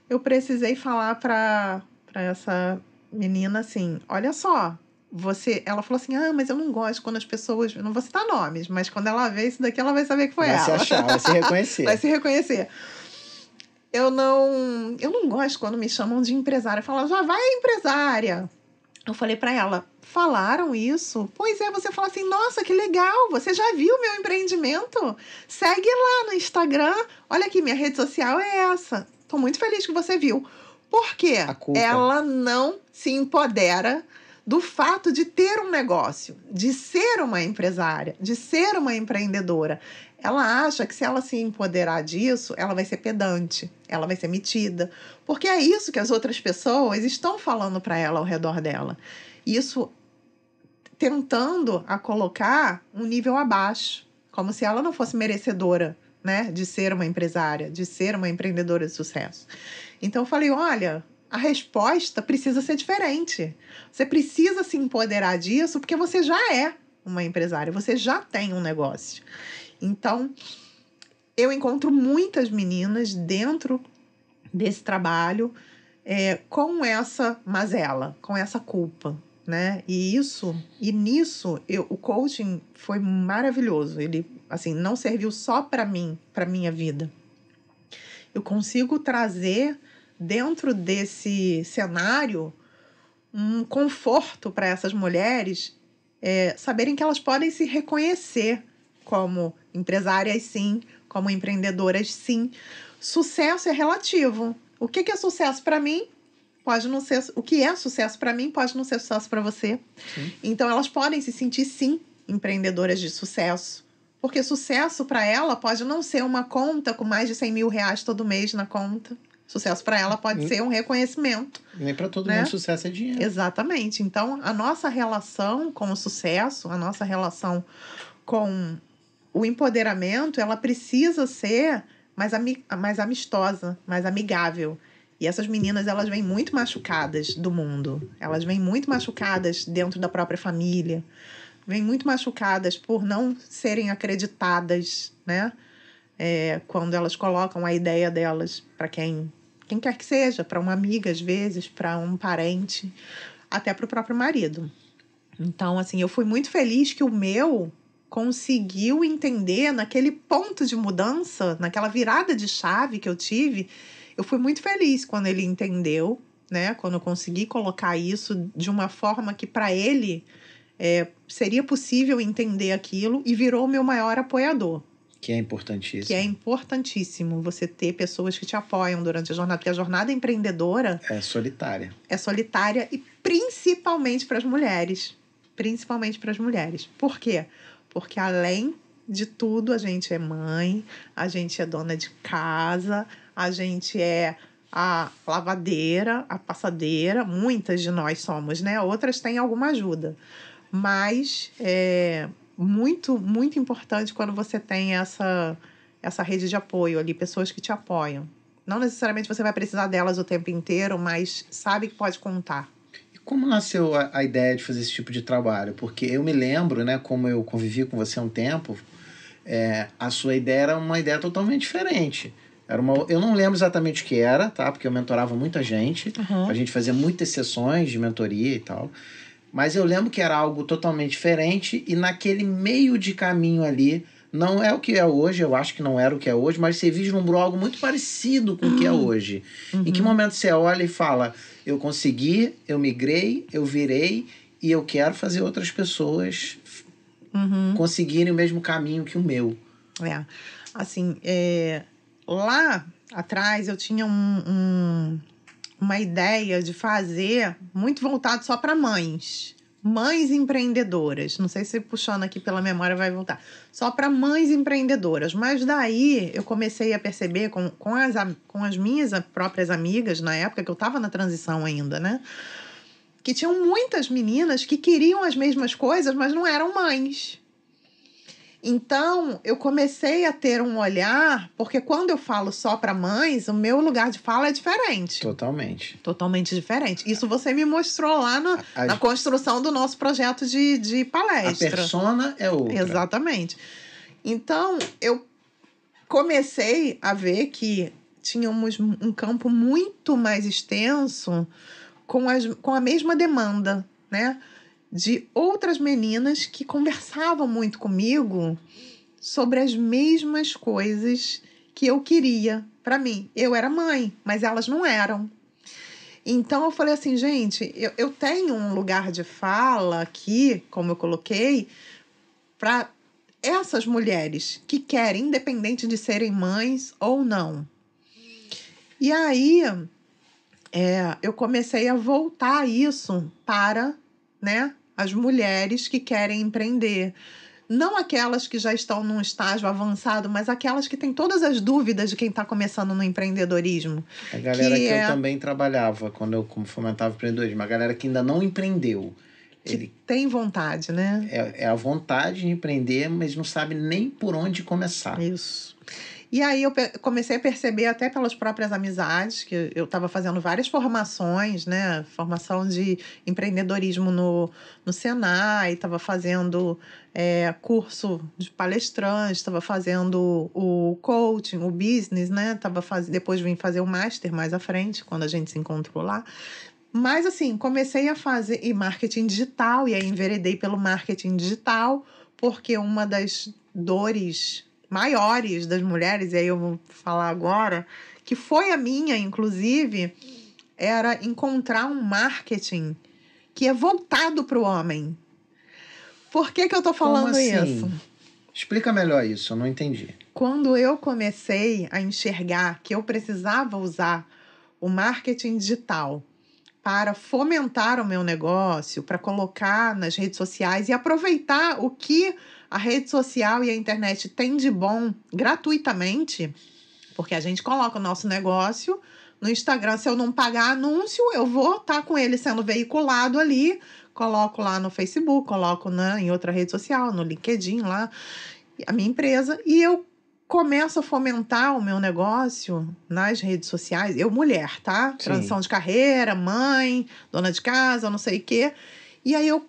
eu precisei falar para essa menina assim: olha só, você. Ela falou assim: ah, mas eu não gosto quando as pessoas. Não vou citar nomes, mas quando ela vê isso daqui, ela vai saber que foi vai ela. Vai se achar, vai se reconhecer. vai se reconhecer. Eu não, eu não gosto quando me chamam de empresária. Falam, já vai empresária. eu falei para ela: falaram isso? Pois é, você fala assim: nossa, que legal, você já viu meu empreendimento? Segue lá no Instagram. Olha aqui, minha rede social é essa. Tô muito feliz que você viu. Por quê? Ela não se empodera do fato de ter um negócio, de ser uma empresária, de ser uma empreendedora. Ela acha que se ela se empoderar disso, ela vai ser pedante, ela vai ser metida, porque é isso que as outras pessoas estão falando para ela ao redor dela. Isso tentando a colocar um nível abaixo, como se ela não fosse merecedora, né, de ser uma empresária, de ser uma empreendedora de sucesso. Então eu falei, olha, a resposta precisa ser diferente. Você precisa se empoderar disso porque você já é uma empresária, você já tem um negócio. Então, eu encontro muitas meninas dentro desse trabalho é, com essa mazela, com essa culpa, né? E isso, e nisso, eu, o coaching foi maravilhoso. Ele, assim, não serviu só para mim, para minha vida. Eu consigo trazer dentro desse cenário, um conforto para essas mulheres é, saberem que elas podem se reconhecer como empresárias, sim, como empreendedoras, sim. Sucesso é relativo. O que, que é sucesso para mim? Pode não ser. O que é sucesso para mim pode não ser sucesso para você. Sim. Então elas podem se sentir, sim, empreendedoras de sucesso. Porque sucesso para ela pode não ser uma conta com mais de 100 mil reais todo mês na conta. Sucesso para ela pode ser um reconhecimento. Nem para todo né? mundo sucesso é dinheiro. Exatamente. Então, a nossa relação com o sucesso, a nossa relação com o empoderamento, ela precisa ser mais, ami mais amistosa, mais amigável. E essas meninas, elas vêm muito machucadas do mundo. Elas vêm muito machucadas dentro da própria família. Vêm muito machucadas por não serem acreditadas, né? É, quando elas colocam a ideia delas para quem quem quer que seja, para uma amiga às vezes, para um parente, até para o próprio marido. Então, assim, eu fui muito feliz que o meu conseguiu entender naquele ponto de mudança, naquela virada de chave que eu tive. Eu fui muito feliz quando ele entendeu, né? Quando eu consegui colocar isso de uma forma que para ele é, seria possível entender aquilo e virou o meu maior apoiador. Que é importantíssimo. Que é importantíssimo você ter pessoas que te apoiam durante a jornada, porque a jornada empreendedora. É solitária. É solitária e principalmente para as mulheres. Principalmente para as mulheres. Por quê? Porque além de tudo, a gente é mãe, a gente é dona de casa, a gente é a lavadeira, a passadeira, muitas de nós somos, né? Outras têm alguma ajuda. Mas é, muito, muito importante quando você tem essa, essa rede de apoio ali, pessoas que te apoiam. Não necessariamente você vai precisar delas o tempo inteiro, mas sabe que pode contar. E como nasceu a, a ideia de fazer esse tipo de trabalho? Porque eu me lembro, né, como eu convivi com você há um tempo, é, a sua ideia era uma ideia totalmente diferente. Era uma, eu não lembro exatamente o que era, tá? Porque eu mentorava muita gente. Uhum. A gente fazia muitas sessões de mentoria e tal. Mas eu lembro que era algo totalmente diferente e naquele meio de caminho ali, não é o que é hoje, eu acho que não era o que é hoje, mas você vislumbrou algo muito parecido com o que é uhum. hoje. Uhum. Em que momento você olha e fala: eu consegui, eu migrei, eu virei e eu quero fazer outras pessoas uhum. conseguirem o mesmo caminho que o meu? É. Assim, é, lá atrás eu tinha um, um uma ideia de fazer muito voltado só para mães. Mães empreendedoras. Não sei se puxando aqui pela memória vai voltar. Só para mães empreendedoras. Mas daí eu comecei a perceber com, com, as, com as minhas próprias amigas, na época que eu estava na transição ainda, né? Que tinham muitas meninas que queriam as mesmas coisas, mas não eram mães. Então, eu comecei a ter um olhar, porque quando eu falo só para mães, o meu lugar de fala é diferente. Totalmente. Totalmente diferente. Isso você me mostrou lá na, a, na construção do nosso projeto de, de palestra. A persona é outra. Exatamente. Então, eu comecei a ver que tínhamos um campo muito mais extenso com, as, com a mesma demanda, né? De outras meninas que conversavam muito comigo sobre as mesmas coisas que eu queria para mim. Eu era mãe, mas elas não eram. Então eu falei assim, gente, eu, eu tenho um lugar de fala aqui, como eu coloquei, para essas mulheres que querem, independente de serem mães ou não. E aí é, eu comecei a voltar isso para né, as mulheres que querem empreender. Não aquelas que já estão num estágio avançado, mas aquelas que têm todas as dúvidas de quem está começando no empreendedorismo. A galera que, que é... eu também trabalhava quando eu fomentava o empreendedorismo, a galera que ainda não empreendeu. Que ele tem vontade, né? É, é a vontade de empreender, mas não sabe nem por onde começar. Isso. E aí eu comecei a perceber até pelas próprias amizades, que eu estava fazendo várias formações, né? Formação de empreendedorismo no, no Senai, estava fazendo é, curso de palestrante, estava fazendo o coaching, o business, né? Tava faz... Depois vim fazer o master mais à frente, quando a gente se encontrou lá. Mas assim, comecei a fazer e marketing digital, e aí enveredei pelo marketing digital, porque uma das dores maiores das mulheres, e aí eu vou falar agora, que foi a minha, inclusive, era encontrar um marketing que é voltado para o homem. Por que, que eu estou falando assim? isso? Explica melhor isso, eu não entendi. Quando eu comecei a enxergar que eu precisava usar o marketing digital para fomentar o meu negócio, para colocar nas redes sociais e aproveitar o que a rede social e a internet têm de bom gratuitamente, porque a gente coloca o nosso negócio no Instagram. Se eu não pagar anúncio, eu vou estar tá com ele sendo veiculado ali. Coloco lá no Facebook, coloco né, em outra rede social, no LinkedIn lá, a minha empresa, e eu começo a fomentar o meu negócio nas redes sociais. Eu, mulher, tá? Sim. Transição de carreira, mãe, dona de casa, não sei o quê. E aí eu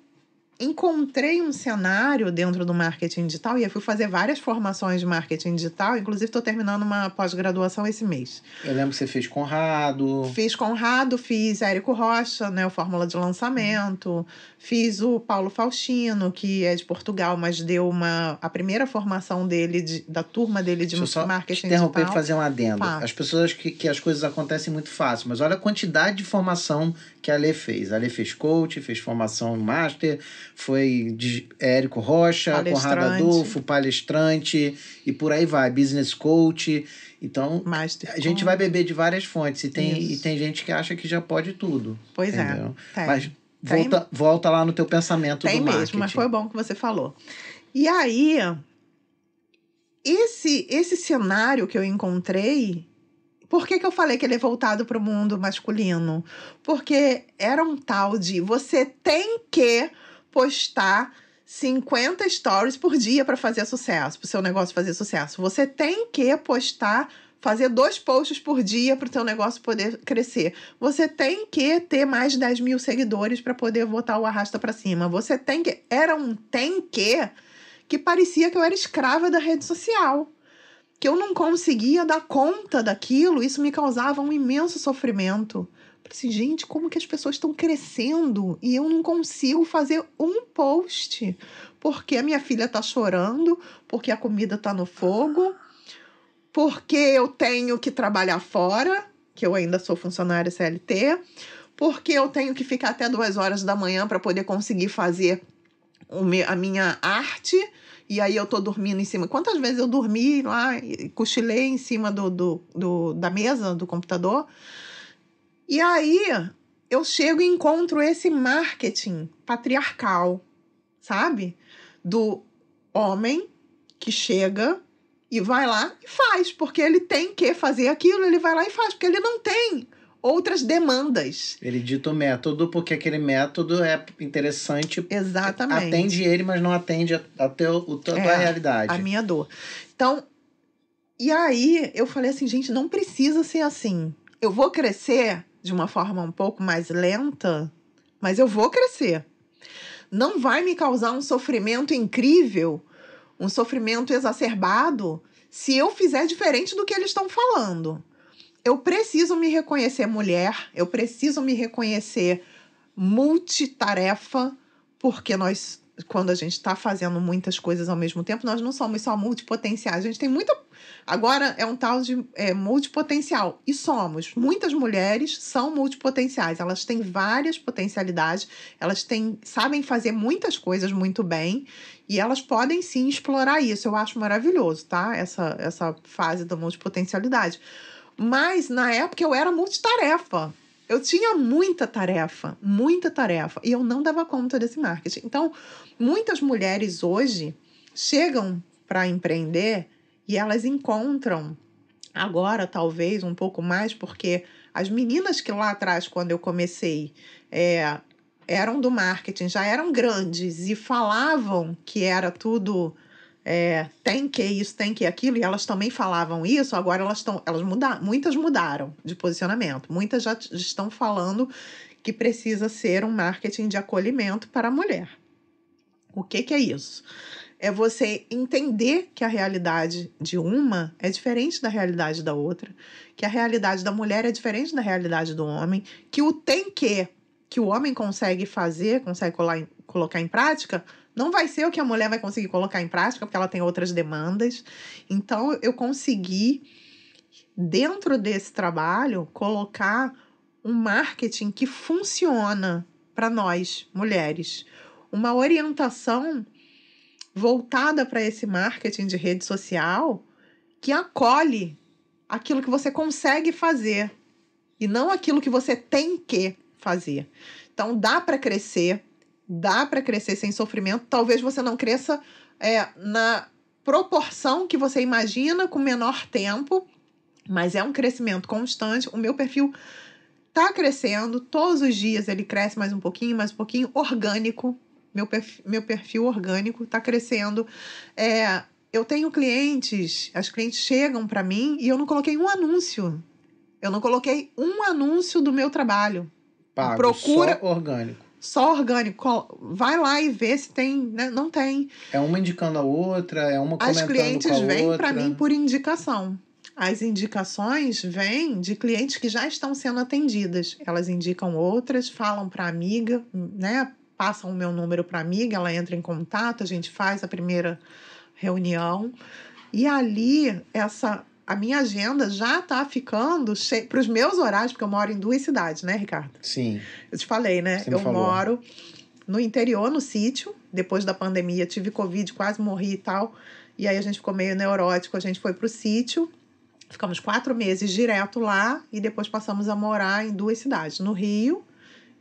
encontrei um cenário dentro do marketing digital e eu fui fazer várias formações de marketing digital, inclusive estou terminando uma pós-graduação esse mês. Eu lembro que você fez Conrado. Fiz Conrado, fiz Érico Rocha, né, o Fórmula de Lançamento, fiz o Paulo Faustino, que é de Portugal, mas deu uma a primeira formação dele, de, da turma dele de Deixa marketing digital. interromper e fazer um adendo. As pessoas que, que as coisas acontecem muito fácil, mas olha a quantidade de formação que a Lê fez. A Lê fez coach, fez formação master, foi de Érico Rocha, Conrado Adolfo, palestrante e por aí vai, business coach. Então, master a gente vai beber de várias fontes e tem, e tem gente que acha que já pode tudo. Pois é, entendeu? é. Mas volta, tem, volta lá no teu pensamento tem do marketing. mesmo, mas foi bom que você falou. E aí, esse, esse cenário que eu encontrei por que, que eu falei que ele é voltado para o mundo masculino? Porque era um tal de você tem que postar 50 stories por dia para fazer sucesso, para o seu negócio fazer sucesso. Você tem que postar fazer dois posts por dia para o seu negócio poder crescer. Você tem que ter mais de 10 mil seguidores para poder botar o arrasta para cima. Você tem que. Era um tem que que parecia que eu era escrava da rede social que eu não conseguia dar conta daquilo, isso me causava um imenso sofrimento. Assim, gente, como que as pessoas estão crescendo e eu não consigo fazer um post? Porque a minha filha está chorando, porque a comida está no fogo, porque eu tenho que trabalhar fora, que eu ainda sou funcionária CLT, porque eu tenho que ficar até duas horas da manhã para poder conseguir fazer a minha arte e aí eu tô dormindo em cima. Quantas vezes eu dormi lá, cochilei em cima do, do, do, da mesa do computador? E aí eu chego e encontro esse marketing patriarcal, sabe? Do homem que chega e vai lá e faz, porque ele tem que fazer aquilo, ele vai lá e faz, porque ele não tem outras demandas. Ele dita o método porque aquele método é interessante. Exatamente. Atende ele, mas não atende a, a, teu, a tua é, realidade. A minha dor. Então, e aí eu falei assim, gente, não precisa ser assim. Eu vou crescer de uma forma um pouco mais lenta, mas eu vou crescer. Não vai me causar um sofrimento incrível, um sofrimento exacerbado, se eu fizer diferente do que eles estão falando eu preciso me reconhecer mulher, eu preciso me reconhecer multitarefa, porque nós quando a gente está fazendo muitas coisas ao mesmo tempo, nós não somos só multipotenciais. A gente tem muita. Agora é um tal de é, multipotencial. E somos. Muitas mulheres são multipotenciais. Elas têm várias potencialidades, elas têm, sabem fazer muitas coisas muito bem. E elas podem sim explorar isso. Eu acho maravilhoso, tá? Essa, essa fase da multipotencialidade. Mas na época eu era multitarefa. Eu tinha muita tarefa, muita tarefa, e eu não dava conta desse marketing. Então, muitas mulheres hoje chegam para empreender e elas encontram agora talvez um pouco mais porque as meninas que lá atrás quando eu comecei é, eram do marketing já eram grandes e falavam que era tudo é, tem que isso, tem que aquilo, e elas também falavam isso, agora elas estão, elas mudaram, muitas mudaram de posicionamento, muitas já estão falando que precisa ser um marketing de acolhimento para a mulher. O que, que é isso? É você entender que a realidade de uma é diferente da realidade da outra, que a realidade da mulher é diferente da realidade do homem, que o tem que que o homem consegue fazer, consegue colocar em prática, não vai ser o que a mulher vai conseguir colocar em prática, porque ela tem outras demandas. Então, eu consegui, dentro desse trabalho, colocar um marketing que funciona para nós, mulheres. Uma orientação voltada para esse marketing de rede social que acolhe aquilo que você consegue fazer e não aquilo que você tem que fazer. Então, dá para crescer dá para crescer sem sofrimento. Talvez você não cresça é, na proporção que você imagina com menor tempo, mas é um crescimento constante. O meu perfil tá crescendo, todos os dias ele cresce mais um pouquinho, mais um pouquinho, orgânico. Meu perfil, meu perfil orgânico tá crescendo. É, eu tenho clientes, as clientes chegam para mim e eu não coloquei um anúncio. Eu não coloquei um anúncio do meu trabalho. Pago, Procura orgânico só orgânico. Vai lá e vê se tem, né? Não tem. É uma indicando a outra, é uma comentando As clientes vêm para mim por indicação. As indicações vêm de clientes que já estão sendo atendidas. Elas indicam outras, falam para amiga, né? Passam o meu número para amiga, ela entra em contato, a gente faz a primeira reunião. E ali, essa a minha agenda já está ficando para os meus horários, porque eu moro em duas cidades, né, Ricardo? Sim. Eu te falei, né? Você eu moro no interior, no sítio. Depois da pandemia, tive Covid, quase morri e tal. E aí a gente ficou meio neurótico, a gente foi para o sítio. Ficamos quatro meses direto lá e depois passamos a morar em duas cidades, no Rio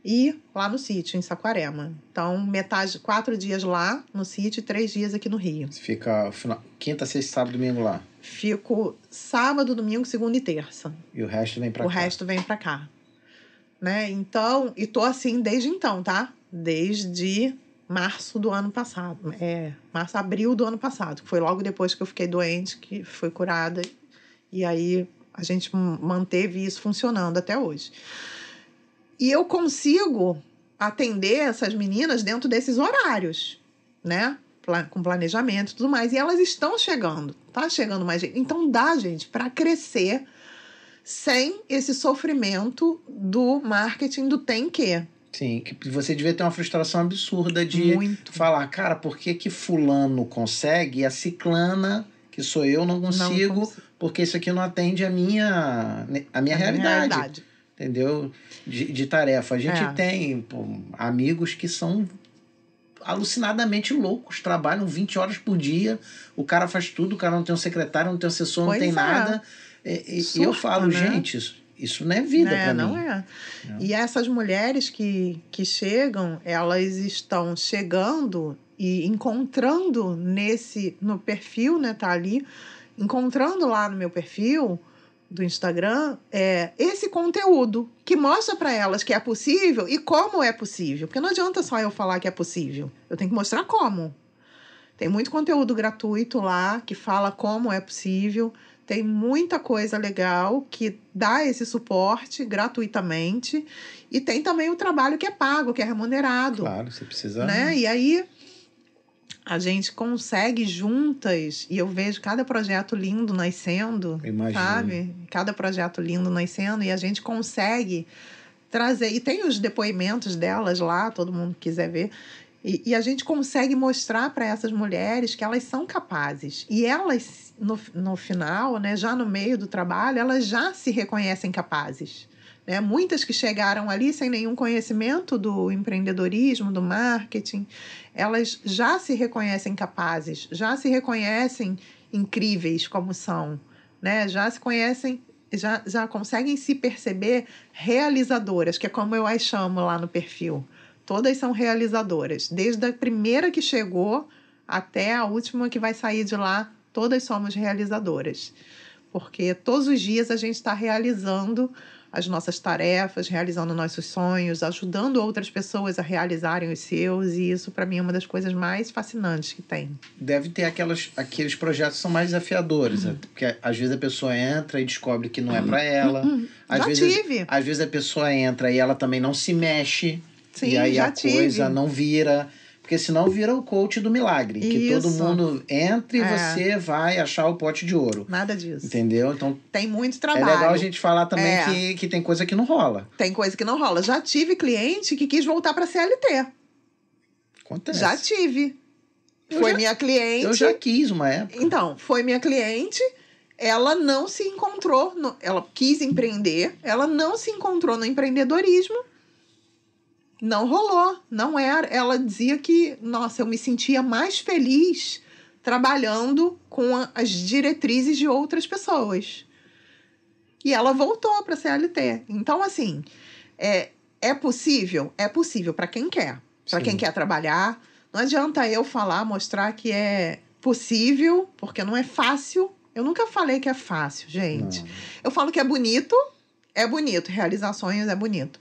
e lá no sítio, em Saquarema. Então, metade, quatro dias lá no sítio e três dias aqui no Rio. Você fica final, quinta, sexta, sábado, domingo lá? Fico sábado, domingo, segunda e terça. E o resto vem para cá? O resto vem para cá. Né? Então, e tô assim desde então, tá? Desde março do ano passado. É, março, abril do ano passado. Que foi logo depois que eu fiquei doente, que fui curada. E aí a gente manteve isso funcionando até hoje. E eu consigo atender essas meninas dentro desses horários, né? Com planejamento e tudo mais. E elas estão chegando, tá chegando mais gente. Então dá, gente, para crescer sem esse sofrimento do marketing do tem que. Sim, que você devia ter uma frustração absurda de Muito. falar, cara, por que que fulano consegue e a ciclana, que sou eu, não consigo, não consigo. porque isso aqui não atende a minha, a minha a realidade. Minha entendeu? De, de tarefa. A gente é. tem pô, amigos que são alucinadamente loucos, trabalham 20 horas por dia, o cara faz tudo, o cara não tem um secretário, não tem um assessor, pois não tem é. nada. E, Surta, e, eu falo, né? gente, isso, isso não é vida é, para mim. Não é. E essas mulheres que, que chegam, elas estão chegando e encontrando nesse, no perfil, né, tá ali, encontrando lá no meu perfil do Instagram é esse conteúdo que mostra para elas que é possível e como é possível. Porque não adianta só eu falar que é possível. Eu tenho que mostrar como. Tem muito conteúdo gratuito lá que fala como é possível. Tem muita coisa legal que dá esse suporte gratuitamente. E tem também o trabalho que é pago, que é remunerado. Claro, você precisa. Né? E aí a gente consegue juntas, e eu vejo cada projeto lindo nascendo, Imagino. sabe? Cada projeto lindo nascendo, e a gente consegue trazer. E tem os depoimentos delas lá, todo mundo quiser ver. E, e a gente consegue mostrar para essas mulheres que elas são capazes. E elas, no, no final, né, já no meio do trabalho, elas já se reconhecem capazes. Né? Muitas que chegaram ali sem nenhum conhecimento do empreendedorismo, do marketing, elas já se reconhecem capazes, já se reconhecem incríveis como são, né? já se conhecem já, já conseguem se perceber realizadoras, que é como eu as chamo lá no perfil. Todas são realizadoras. Desde a primeira que chegou até a última que vai sair de lá, todas somos realizadoras. Porque todos os dias a gente está realizando as nossas tarefas, realizando nossos sonhos, ajudando outras pessoas a realizarem os seus, e isso para mim é uma das coisas mais fascinantes que tem. Deve ter aquelas, aqueles projetos que são mais desafiadores, uhum. porque às vezes a pessoa entra e descobre que não é para ela. Uhum. Às já vezes, tive. Às vezes a pessoa entra e ela também não se mexe, Sim, e aí a tive. coisa não vira. Porque senão vira o coach do milagre. Que todo Isso. mundo entre e É. você vai achar o pote de ouro. Nada disso. Entendeu? Então Tem muito é trabalho. legal a gente falar também É. que, que tem coisa que não rola. Tem coisa que não rola. Já tive cliente que quis voltar para CLT. Acontece. Já tive. Eu Foi já- minha cliente. Eu já quis uma época. Então, foi minha cliente. Ela não se encontrou. No, ela quis empreender. Ela não se encontrou no empreendedorismo. Não rolou. Não era. Ela dizia que, nossa, eu me sentia mais feliz trabalhando com as diretrizes de outras pessoas. E ela voltou para a CLT. Então, assim, é, é possível? É possível para quem quer. Para quem quer trabalhar. Não adianta eu falar, mostrar que é possível, porque não é fácil. Eu nunca falei que é fácil, gente. Não. Eu falo que é bonito, é bonito. Realizar sonhos é bonito.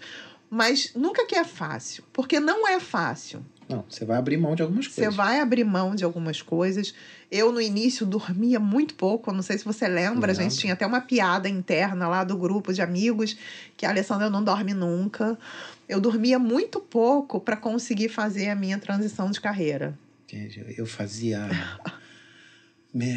Mas nunca que é fácil, porque não é fácil. Não, você vai abrir mão de algumas Você coisas. vai abrir mão de algumas coisas. Eu, no início, dormia muito pouco. Eu não sei se você lembra, a gente tinha até uma piada interna lá do grupo de amigos que a Alessandra não dorme nunca. Eu dormia muito pouco para conseguir fazer a minha transição de carreira. Eu fazia me-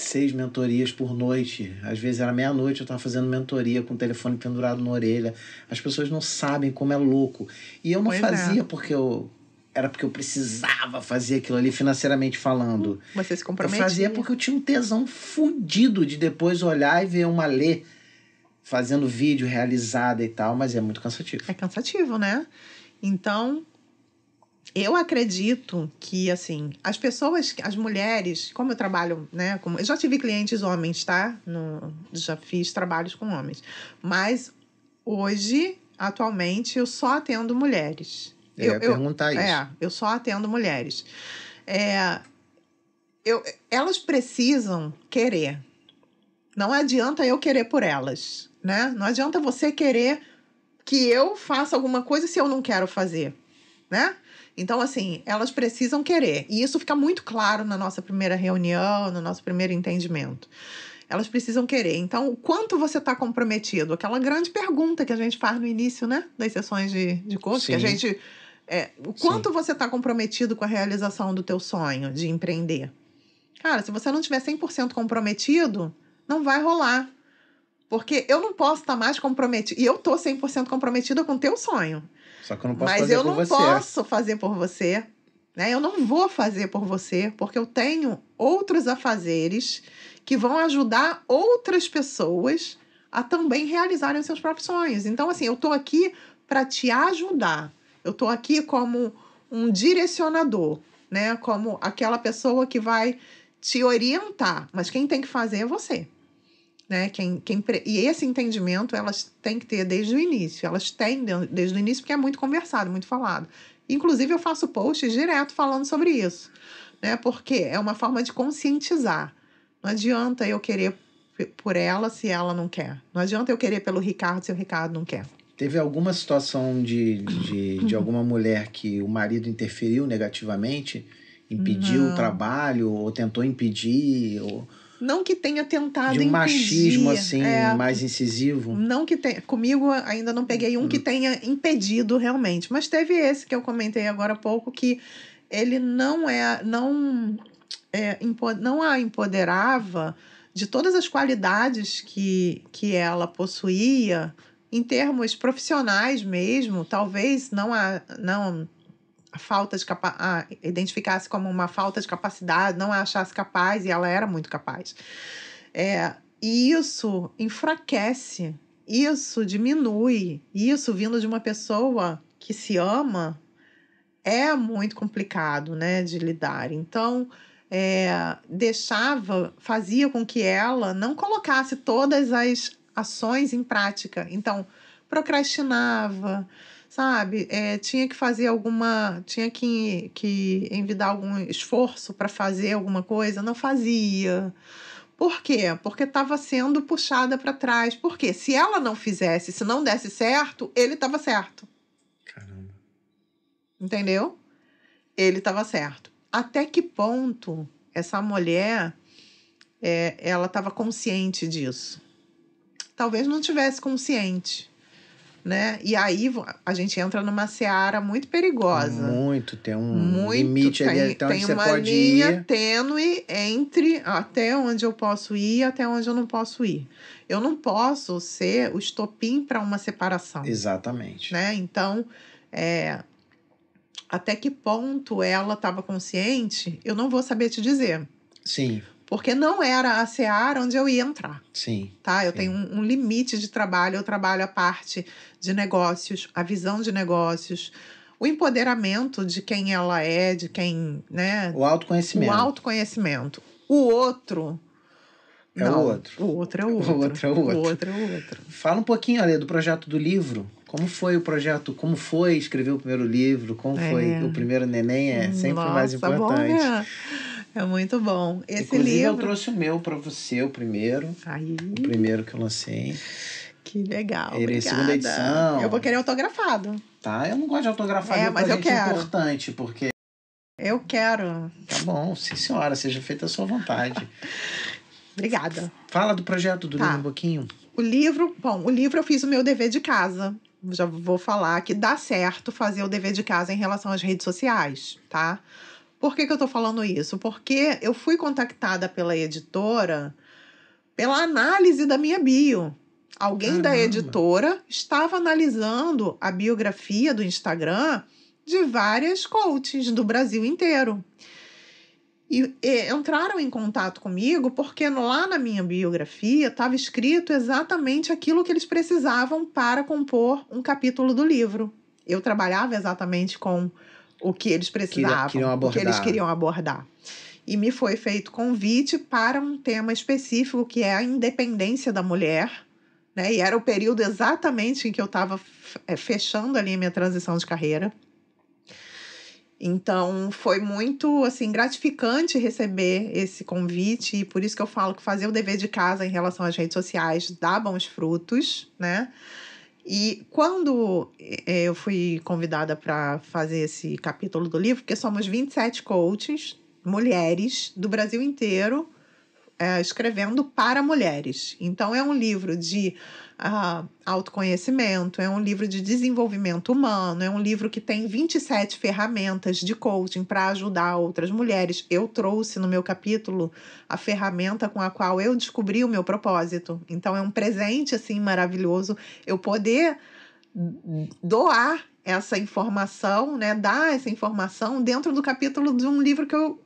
seis mentorias por noite. Às vezes era meia-noite, eu estava fazendo mentoria com o telefone pendurado na orelha. As pessoas não sabem como é louco. E eu não Pois é. fazia porque eu. Era porque eu precisava fazer aquilo ali financeiramente falando. Você se Eu comprometia. fazia porque eu tinha um tesão fudido de depois olhar e ver uma Lê fazendo vídeo realizada e tal, mas é muito cansativo. É cansativo, né? Então, eu acredito que, assim, as pessoas, as mulheres, como eu trabalho, né? Como, eu já tive clientes homens, tá? No, já fiz trabalhos com homens. Mas hoje, atualmente, eu só atendo mulheres. Eu, ia perguntar isso. É, eu só atendo mulheres. É, eu, elas precisam querer. Não adianta eu querer por elas, né? Não adianta você querer que eu faça alguma coisa se eu não quero fazer, né? Então, assim, elas precisam querer. E isso fica muito claro na nossa primeira reunião, no nosso primeiro entendimento. Elas precisam querer. Então, o quanto você está comprometido? Aquela grande pergunta que a gente faz no início, né? Das sessões de, de curso, que a Sim. gente. É, o quanto você está comprometido com a realização do teu sonho de empreender? Cara, se você não tiver 100% comprometido, não vai rolar. Porque eu não posso estar mais comprometido. E eu tô 100% comprometida com o teu sonho. Só que eu não posso Mas fazer eu por não você. posso fazer por você. Né? Eu não vou fazer por você, porque eu tenho outros afazeres que vão ajudar outras pessoas a também realizarem os seus próprios sonhos. Então, assim, eu tô aqui para te ajudar. Eu tô aqui como um direcionador, né? Como aquela pessoa que vai te orientar. Mas quem tem que fazer é você. Né? Quem, quem, e esse entendimento elas têm que ter desde o início. Elas têm de- desde o início porque é muito conversado, muito falado. Inclusive, eu faço posts direto falando sobre isso. Né? Porque é uma forma de conscientizar. Não adianta eu querer por ela se ela não quer. Não adianta eu querer pelo Ricardo se o Ricardo não quer. Teve alguma situação de, de, de alguma mulher que o marido interferiu negativamente? Impediu Não. o trabalho, ou tentou impedir, ou Não que tenha tentado de um impedir, machismo assim, é, mais incisivo? Não que tenha. Comigo ainda não peguei um que tenha impedido realmente. Mas teve esse que eu comentei agora há pouco, que ele não é. não, é, não a empoderava de todas as qualidades que, que ela possuía, em termos profissionais mesmo, talvez não a. Não, a falta de capa a, identificasse como uma falta de capacidade, não a achasse capaz, e ela era muito capaz. É, e isso enfraquece, isso diminui, isso vindo de uma pessoa que se ama é muito complicado, né, de lidar. Então, é, deixava, fazia com que ela não colocasse todas as ações em prática. Então, procrastinava, sabe? É, tinha que fazer alguma. Tinha que, que envidar algum esforço para fazer alguma coisa, não fazia. Por quê? Porque estava sendo puxada para trás. Porque se ela não fizesse, se não desse certo, ele estava certo. Caramba. Entendeu? Ele estava certo. Até que ponto essa mulher é, ela estava consciente disso? Talvez não tivesse consciente né? E aí a gente entra numa seara muito perigosa. Muito, tem um muito, limite tem, ali até onde tem você uma pode linha ir. tênue entre até onde eu posso ir e até onde eu não posso ir. Eu não posso ser o estopim para uma separação, Exatamente. né? Então, é, até que ponto ela estava consciente, eu não vou saber te dizer. Sim, Porque não era a seara onde eu ia entrar sim. tá? Eu Sim. tenho um, um limite de trabalho, eu trabalho a parte de negócios, a visão de negócios, o empoderamento de quem ela é, de quem, né? O autoconhecimento. O autoconhecimento. O outro. É o não, outro. O outro é o O outro. outro é o outro. O outro é o outro. Fala um pouquinho, Ale, do projeto do livro. Como foi o projeto? Como foi escrever o primeiro livro? Como É. foi o primeiro neném? É sempre o mais Nossa, bom, importante. né? É muito bom. Esse Inclusive, eu livro. trouxe o meu para você, o primeiro. Aí, O primeiro que eu lancei. que legal. Ele é segunda edição. Eu vou querer autografado. Tá? Eu não gosto de autografar É, livro mas eu gente quero. importante, porque Eu quero. tá bom, sim senhora, seja feita a sua vontade. Obrigada. Fala do projeto do Tá. livro um pouquinho. O livro, bom, o livro eu fiz o meu dever de casa. Já vou falar que dá certo fazer o dever de casa em relação às redes sociais, tá? Por que, que eu tô falando isso? Porque eu fui contactada pela editora pela análise da minha bio. Alguém da Caramba. editora estava analisando a biografia do Instagram de várias coaches do Brasil inteiro. E, e entraram em contato comigo porque lá na minha biografia estava escrito exatamente aquilo que eles precisavam para compor um capítulo do livro. Eu trabalhava exatamente com o que eles precisavam, queriam o que eles queriam abordar. E me foi feito convite para um tema específico que é a independência da mulher. Né? E era o período exatamente em que eu estava fechando ali a minha transição de carreira. Então foi muito assim gratificante receber esse convite e por isso que eu falo que fazer o dever de casa em relação às redes sociais dá bons frutos, né? E quando eh, eu fui convidada para fazer esse capítulo do livro, porque somos 27 coaches, mulheres do Brasil inteiro, eh, escrevendo para mulheres. Então é um livro de ah, autoconhecimento, é um livro de desenvolvimento humano, é um livro que tem 27 ferramentas de coaching para ajudar outras mulheres. Eu trouxe no meu capítulo a ferramenta com a qual eu descobri o meu propósito. Então é um presente assim maravilhoso eu poder doar essa informação, né, dar essa informação dentro do capítulo de um livro que eu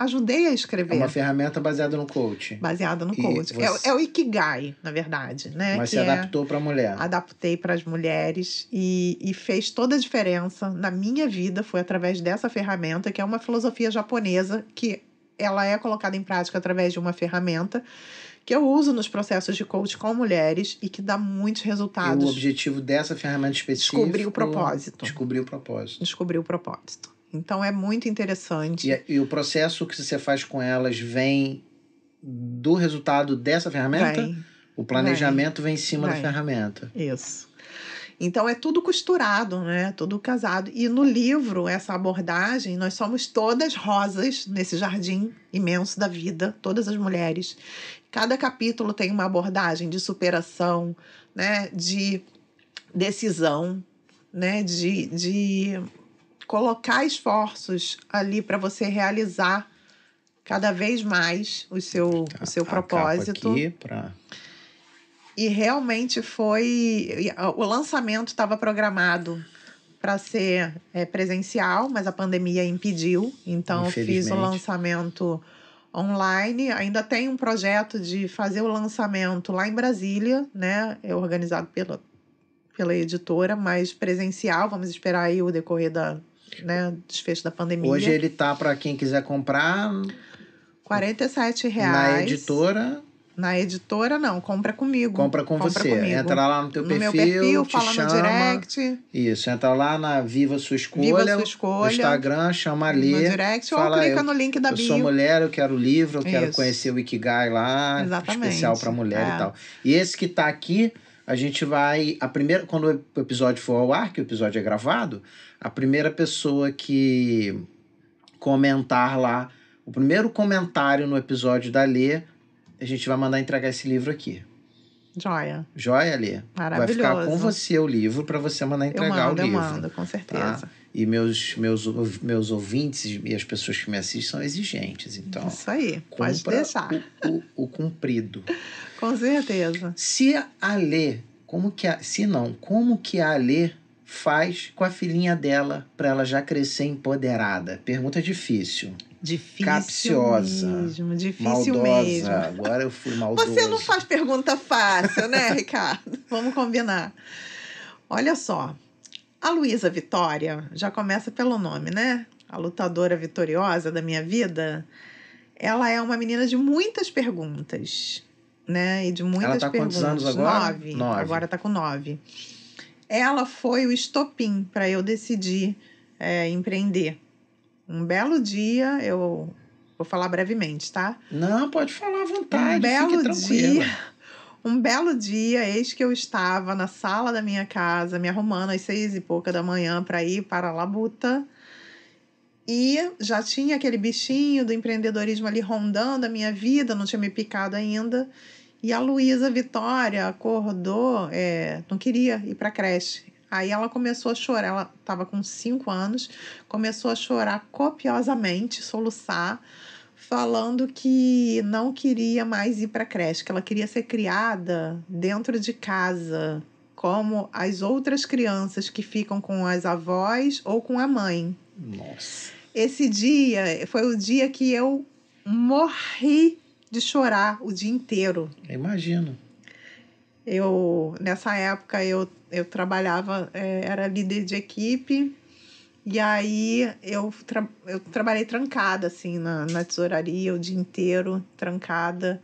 ajudei a É escrever. uma ferramenta baseada no coach. Baseada no E coach. É, você- é o Ikigai, na verdade, né? Mas que se é- adaptou para a mulher. adaptei para as mulheres e, e fez toda a diferença na minha vida foi através dessa ferramenta que é uma filosofia japonesa que ela é colocada em prática através de uma ferramenta que eu uso nos processos de coach com mulheres e que dá muitos E o resultados. objetivo dessa ferramenta específica Descobrir o propósito. Descobrir o propósito. Descobrir o propósito. Então é muito interessante. E, e o processo que você faz com elas vem do resultado dessa ferramenta? Vem. O planejamento vem em cima da Vem. ferramenta. Isso. Então é tudo costurado, né? Tudo casado. E no livro, essa abordagem, nós somos todas rosas nesse jardim imenso da vida, todas as mulheres. Cada capítulo tem uma abordagem de superação, né? De decisão, né? De, de colocar esforços ali para você realizar cada vez mais o seu, o seu propósito. aqui pra... E realmente foi. O lançamento estava programado para ser é, presencial, mas a pandemia impediu. Então, eu fiz o lançamento online. Ainda tem um projeto de fazer o lançamento lá em Brasília, né? É organizado pela, pela editora, mas presencial. Vamos esperar aí o decorrer da né, desfecho da pandemia. Hoje ele tá para quem quiser comprar 47 reais. na editora, Na editora, não. Compra comigo. compra com você. comigo. Entra lá no teu no perfil, meu perfil, te fala no chama. direct, Isso, entra lá na Viva Sua Escolha, Viva Sua no Escolha, Instagram, chama a no direct, fala, ou clica eu- no link da eu bio. sou mulher, eu quero livro, eu quero Isso. conhecer o Ikigai lá, Exatamente. especial para mulher É. e tal. E esse que tá aqui, a gente vai. A primeira, quando o episódio for ao ar, que o episódio é gravado, a primeira pessoa que comentar lá, o primeiro comentário no episódio da Lê, a gente vai mandar entregar esse livro aqui. Joia. Joia, Lê? Vai ficar com Maravilhoso. você o livro para você mandar Eu entregar mando, o eu livro. mando, com certeza. E meus, meus, meus ouvintes e as pessoas que me assistem são exigentes. Então, Isso aí, pode deixar. O, o, o cumprido. Com certeza. Se a Lê, como que a, se não, como que a Lê faz com a filhinha dela para ela já crescer empoderada? Pergunta difícil. Difícil Capciosa, mesmo, difícil maldosa. mesmo. Agora eu fui maldoso. Você não faz pergunta fácil, né, Ricardo? Vamos combinar. Olha só, a Luísa Vitória, já começa pelo nome, né? A lutadora vitoriosa da minha vida. Ela é uma menina de muitas perguntas, né? E de muitas tá com quantos perguntas. anos agora? Nove. Nove. Agora tá com nove. Ela foi o estopim para eu decidir é, empreender. Um belo dia, eu vou falar brevemente, tá? Não, pode falar à vontade. Um belo dia. Um belo dia, eis que eu estava na sala da minha casa, me arrumando às seis e pouca da manhã para ir para a labuta. E já tinha aquele bichinho do empreendedorismo ali rondando a minha vida, não tinha me picado ainda. E a Luísa Vitória acordou, é, não queria ir para creche. Aí ela começou a chorar, ela estava com cinco anos, começou a chorar copiosamente, soluçar, falando que não queria mais ir para creche, que ela queria ser criada dentro de casa, como as outras crianças que ficam com as avós ou com a mãe. Nossa. Esse dia foi o dia que eu morri de chorar o dia inteiro. Eu imagino. Eu, nessa época, eu, eu trabalhava, eh, era líder de equipe, e aí eu, tra eu trabalhei trancada, assim, na, na tesouraria o dia inteiro, trancada,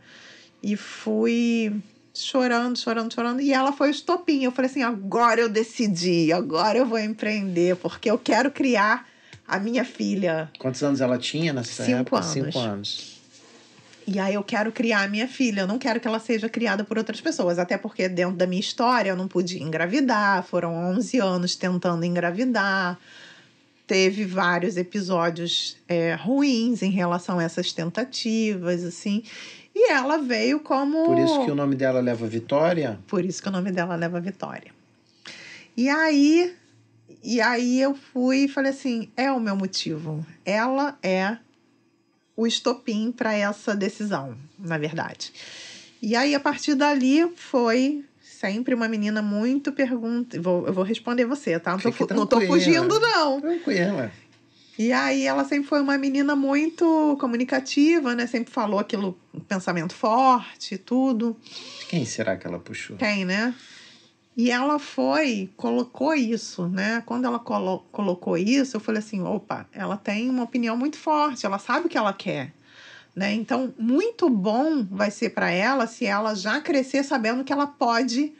e fui chorando, chorando, chorando, e ela foi o estopim. Eu falei assim: agora eu decidi, agora eu vou empreender, porque eu quero criar a minha filha. Quantos anos ela tinha nessa Cinco época? anos. Cinco anos. E aí eu quero criar a minha filha, eu não quero que ela seja criada por outras pessoas, até porque dentro da minha história eu não podia engravidar, foram 11 anos tentando engravidar, teve vários episódios é, ruins em relação a essas tentativas, assim, e ela veio como... Por isso que o nome dela leva Vitória. Por isso que o nome dela leva Vitória. E aí, e aí eu fui e falei assim, é o meu motivo, ela é o estopim para essa decisão, na verdade. E aí, a partir dali, foi sempre uma menina muito pergunta. Vou, eu vou responder você, tá? Não tô, Fique não tô fugindo, não. Tranquila. E aí, ela sempre foi uma menina muito comunicativa, né? Sempre falou aquilo, um pensamento forte e tudo. Quem será que ela puxou? Tem, né? E ela foi, colocou isso, né? Quando ela colo colocou isso, eu falei assim: opa, ela tem uma opinião muito forte, ela sabe o que ela quer. Né? Então, muito bom vai ser para ela se ela já crescer sabendo que ela pode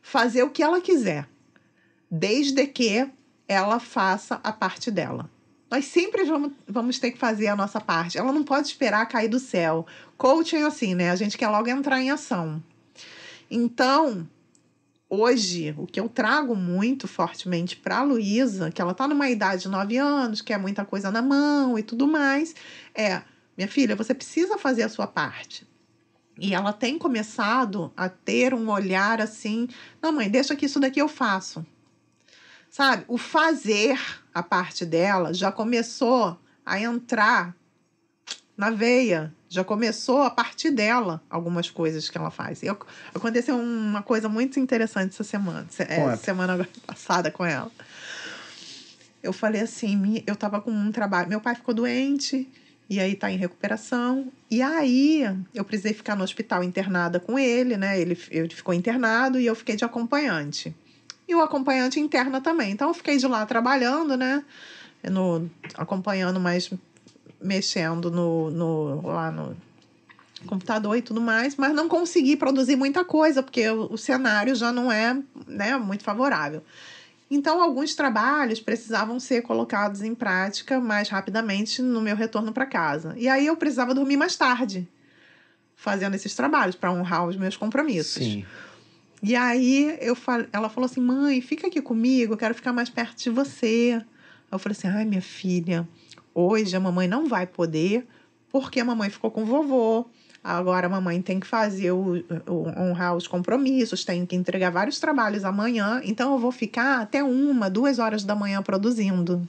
fazer o que ela quiser, desde que ela faça a parte dela. Nós sempre vamos, vamos ter que fazer a nossa parte. Ela não pode esperar cair do céu. Coaching é assim, né? A gente quer logo entrar em ação. Então, hoje, o que eu trago muito fortemente para a Luísa, que ela está numa idade de 9 anos, quer muita coisa na mão e tudo mais, é: minha filha, você precisa fazer a sua parte. E ela tem começado a ter um olhar assim: não, mãe, deixa que isso daqui eu faço. Sabe? O fazer a parte dela já começou a entrar na veia. Já começou a partir dela algumas coisas que ela faz. Eu, aconteceu uma coisa muito interessante essa semana, se- é, semana passada com ela. eu falei assim, eu tava com um trabalho, meu pai ficou doente e aí tá em recuperação. E aí eu precisei ficar no hospital internada com ele, né? Ele, ele ficou internado e eu fiquei de acompanhante. E o acompanhante interna também. Então eu fiquei de lá trabalhando, né? No, acompanhando, mas mexendo no, no, lá no computador e tudo mais, mas não consegui produzir muita coisa, porque o, o cenário já não é né, muito favorável. Então, alguns trabalhos precisavam ser colocados em prática mais rapidamente no meu retorno para casa. E aí eu precisava dormir mais tarde, fazendo esses trabalhos, para honrar os meus compromissos. Sim. E aí eu fal... ela falou assim: mãe, fica aqui comigo, eu quero ficar mais perto de você. Eu falei assim: ai, minha filha, hoje a mamãe não vai poder, porque a mamãe ficou com o vovô. Agora a mamãe tem que fazer o, o- honrar os compromissos, tem que entregar vários trabalhos amanhã. Então eu vou ficar até uma, duas horas da manhã produzindo.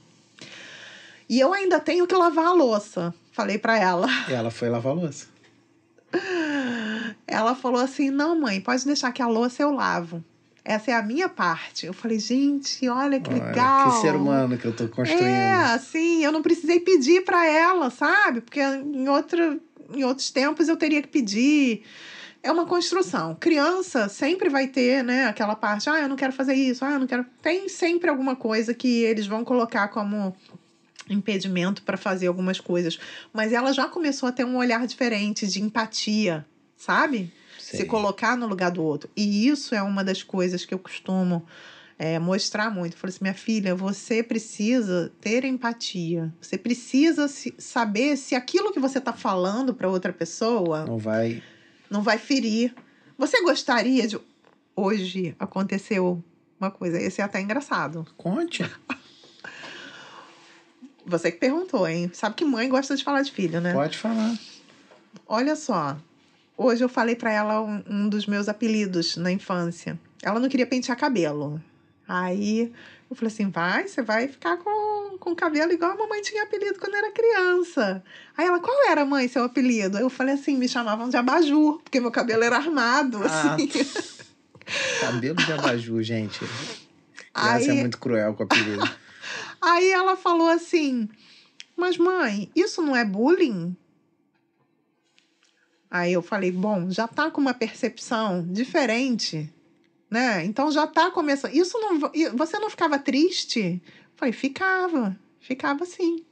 E eu ainda tenho que lavar a louça. Falei para ela. E ela foi lavar a louça. Ela falou assim: não, mãe, pode deixar que a louça eu lavo. Essa é a minha parte. Eu falei, gente, olha que Olha, legal. que ser humano que eu tô construindo. É, assim, eu não precisei pedir para ela, sabe? Porque em, outra, em outros tempos eu teria que pedir. É uma construção. Criança sempre vai ter, né, aquela parte, ah, eu não quero fazer isso, ah, eu não quero. Tem sempre alguma coisa que eles vão colocar como impedimento para fazer algumas coisas. Mas ela já começou a ter um olhar diferente de empatia, sabe? Sei. se colocar no lugar do outro. E isso é uma das coisas que eu costumo é, mostrar muito. Eu falei assim, minha filha, você precisa ter empatia. Você precisa se, saber se aquilo que você está falando para outra pessoa Não vai. não vai ferir. Você gostaria de. Hoje aconteceu uma coisa, esse é até engraçado. Conte. Você que perguntou, hein? Sabe que mãe gosta de falar de filho, né? Pode falar. Olha só, hoje eu falei pra ela um, um dos meus apelidos na infância. Ela não queria pentear cabelo. Aí eu falei assim: vai, você vai ficar com, com cabelo igual a mamãe tinha apelido quando era criança. Aí ela, qual era, mãe, seu apelido? Eu falei assim: me chamavam de abajur, porque meu cabelo era armado, Ah, assim. Cabelo de abajur, gente. Criança Aí- é muito cruel com o apelido. Aí ela falou assim: Mas mãe, isso não é bullying? Aí eu falei: Bom, já tá com uma percepção diferente, né? Então já tá começando. Isso não. Você não ficava triste? Falei: Ficava, ficava sim.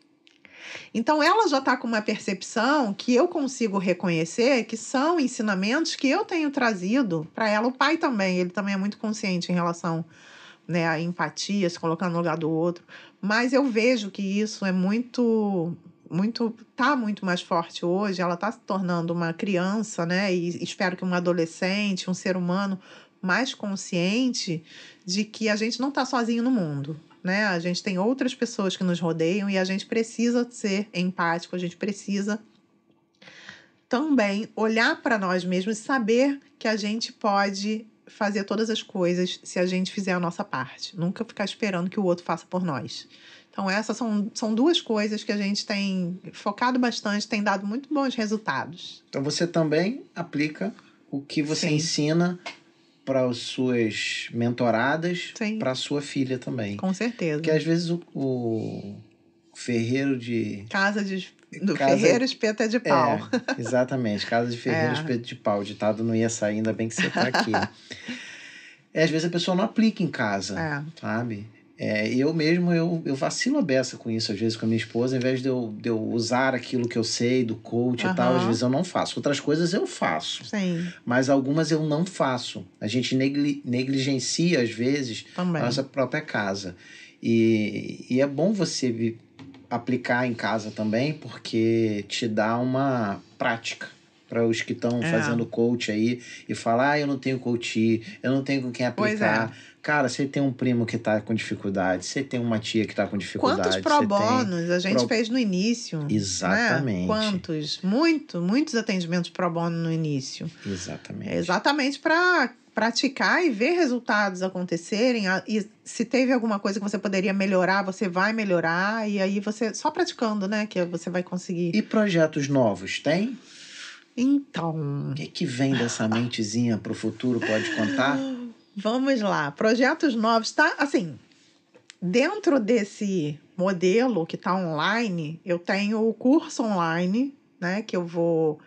Então ela já tá com uma percepção que eu consigo reconhecer que são ensinamentos que eu tenho trazido para ela. O pai também, ele também é muito consciente em relação né, a empatia, se colocar no lugar do outro. Mas eu vejo que isso é muito muito tá muito mais forte hoje, ela está se tornando uma criança, né? E espero que uma adolescente, um ser humano mais consciente de que a gente não está sozinho no mundo, né? A gente tem outras pessoas que nos rodeiam e a gente precisa ser empático, a gente precisa também olhar para nós mesmos e saber que a gente pode fazer todas as coisas se a gente fizer a nossa parte. Nunca ficar esperando que o outro faça por nós. Então, essas são, são duas coisas que a gente tem focado bastante, tem dado muito bons resultados. Então você também aplica o que você Sim. ensina para as suas mentoradas, para a sua filha também. Com certeza. Porque às vezes o, o ferreiro de. Casa de, do Casa- Ferreiro Espeta de Pau. É, exatamente, casa de ferreiro É. espeto de pau. O ditado não ia sair, ainda bem que você tá aqui. é, às vezes a pessoa não aplica em casa, É. sabe? É, eu mesmo, eu, eu vacilo a beça com isso, às vezes, com a minha esposa, ao invés de eu, de eu usar aquilo que eu sei do coach e tal, às vezes eu não faço. Outras coisas eu faço, Sim, mas algumas eu não faço. A gente negli- negligencia, às vezes, também. a nossa própria casa. E, e é bom você aplicar em casa também, porque te dá uma prática para os que estão É. fazendo coach aí e falar, ah, eu não tenho coach, eu não tenho com quem é. aplicar. Cara, você tem um primo que tá com dificuldade, você tem uma tia que tá com dificuldade. Quantos pro bonos a gente pro- fez no início? né? Exatamente. Quantos? Muito, muitos atendimentos pro bono no início. Exatamente. É exatamente para praticar e ver resultados acontecerem. E se teve alguma coisa que você poderia melhorar, você vai melhorar. E aí você, só praticando, né, que você vai conseguir. E projetos novos, tem? Então, O que, que vem dessa mentezinha pro futuro? Pode contar? vamos lá. Projetos novos, tá? Assim, dentro desse modelo que está online, eu tenho o curso online, né? Que eu vou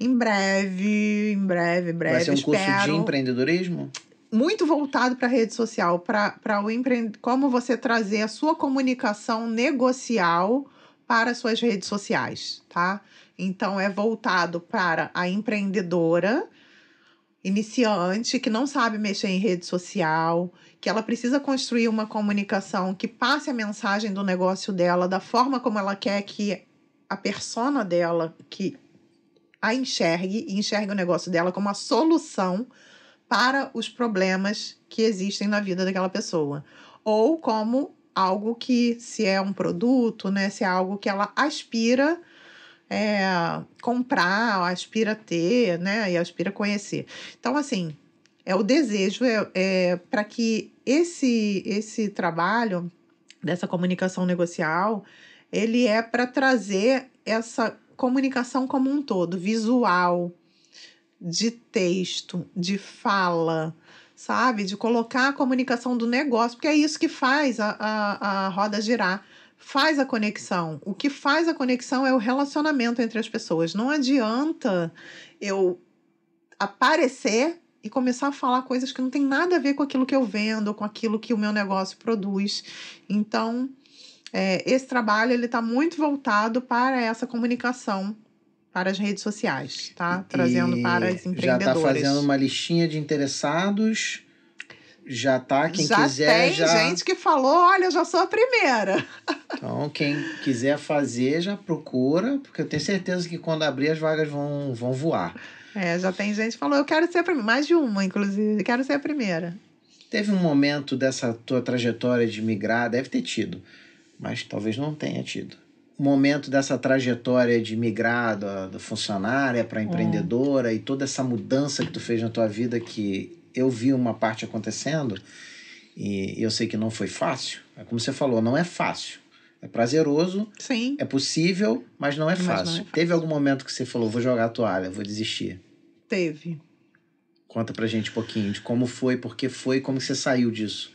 em breve, em breve, breve. Vai ser um espero, curso de empreendedorismo? Muito voltado para a rede social, para o empre... como você trazer a sua comunicação negocial para suas redes sociais, tá? Então é voltado para a empreendedora iniciante que não sabe mexer em rede social, que ela precisa construir uma comunicação que passe a mensagem do negócio dela da forma como ela quer que a persona dela que a enxergue e enxergue o negócio dela como a solução para os problemas que existem na vida daquela pessoa, ou como algo que se é um produto, né, se é algo que ela aspira é, comprar, aspira ter, né? E aspira conhecer. Então, assim, é o desejo é, é para que esse, esse trabalho dessa comunicação negocial ele é para trazer essa comunicação como um todo, visual, de texto, de fala, sabe? De colocar a comunicação do negócio, porque é isso que faz a, a, a roda girar faz a conexão. O que faz a conexão é o relacionamento entre as pessoas. Não adianta eu aparecer e começar a falar coisas que não tem nada a ver com aquilo que eu vendo, com aquilo que o meu negócio produz. Então, é, esse trabalho ele está muito voltado para essa comunicação para as redes sociais, tá? Trazendo E para as Já está empreendedoras. fazendo uma listinha de interessados. Já tá, quem já quiser tem já. gente que falou, olha, eu já sou a primeira. Então, quem quiser fazer, já procura, porque eu tenho certeza que quando abrir as vagas vão, vão voar. É, já tem gente que falou, eu quero ser a primeira. Mais de uma, inclusive, quero ser a primeira. Teve um momento dessa tua trajetória de migrar, deve ter tido, mas talvez não tenha tido. Um momento dessa trajetória de migrar da, da funcionária para empreendedora e toda essa mudança que tu fez na tua vida que eu vi uma parte acontecendo e eu sei que não foi fácil. É como você falou, não é fácil. É prazeroso, Sim. é possível, mas não é Mas não é fácil. fácil. Teve algum momento que você falou, vou jogar a toalha, vou desistir? Teve. Conta pra gente um pouquinho de como foi, por que foi, como você saiu disso.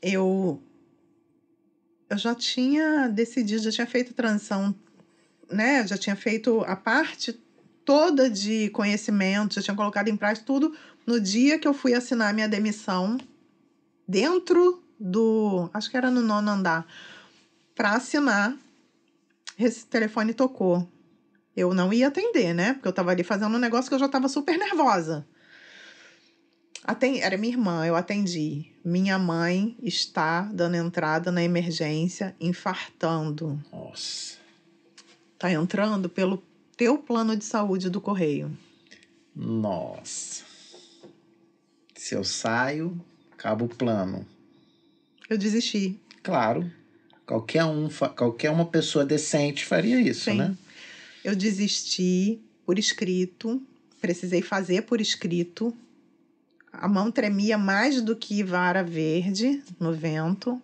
Eu eu já tinha decidido, já tinha feito transição, né? Já tinha feito a parte toda de conhecimento, já tinha colocado em prática tudo no dia que eu fui assinar minha demissão dentro do, acho que era no nono andar, para assinar. Esse telefone tocou. Eu não ia atender, né? Porque eu tava ali fazendo um negócio que eu já tava super nervosa. Aten- Era minha irmã, eu atendi. Minha mãe está dando entrada na emergência, infartando. Nossa. Tá entrando pelo teu plano de saúde do correio. Nossa. Se eu saio, acaba o plano. Eu desisti. Claro. Qualquer um, qualquer uma pessoa decente faria isso, Sim. né? Eu desisti por escrito, precisei fazer por escrito. A mão tremia mais do que vara verde no vento.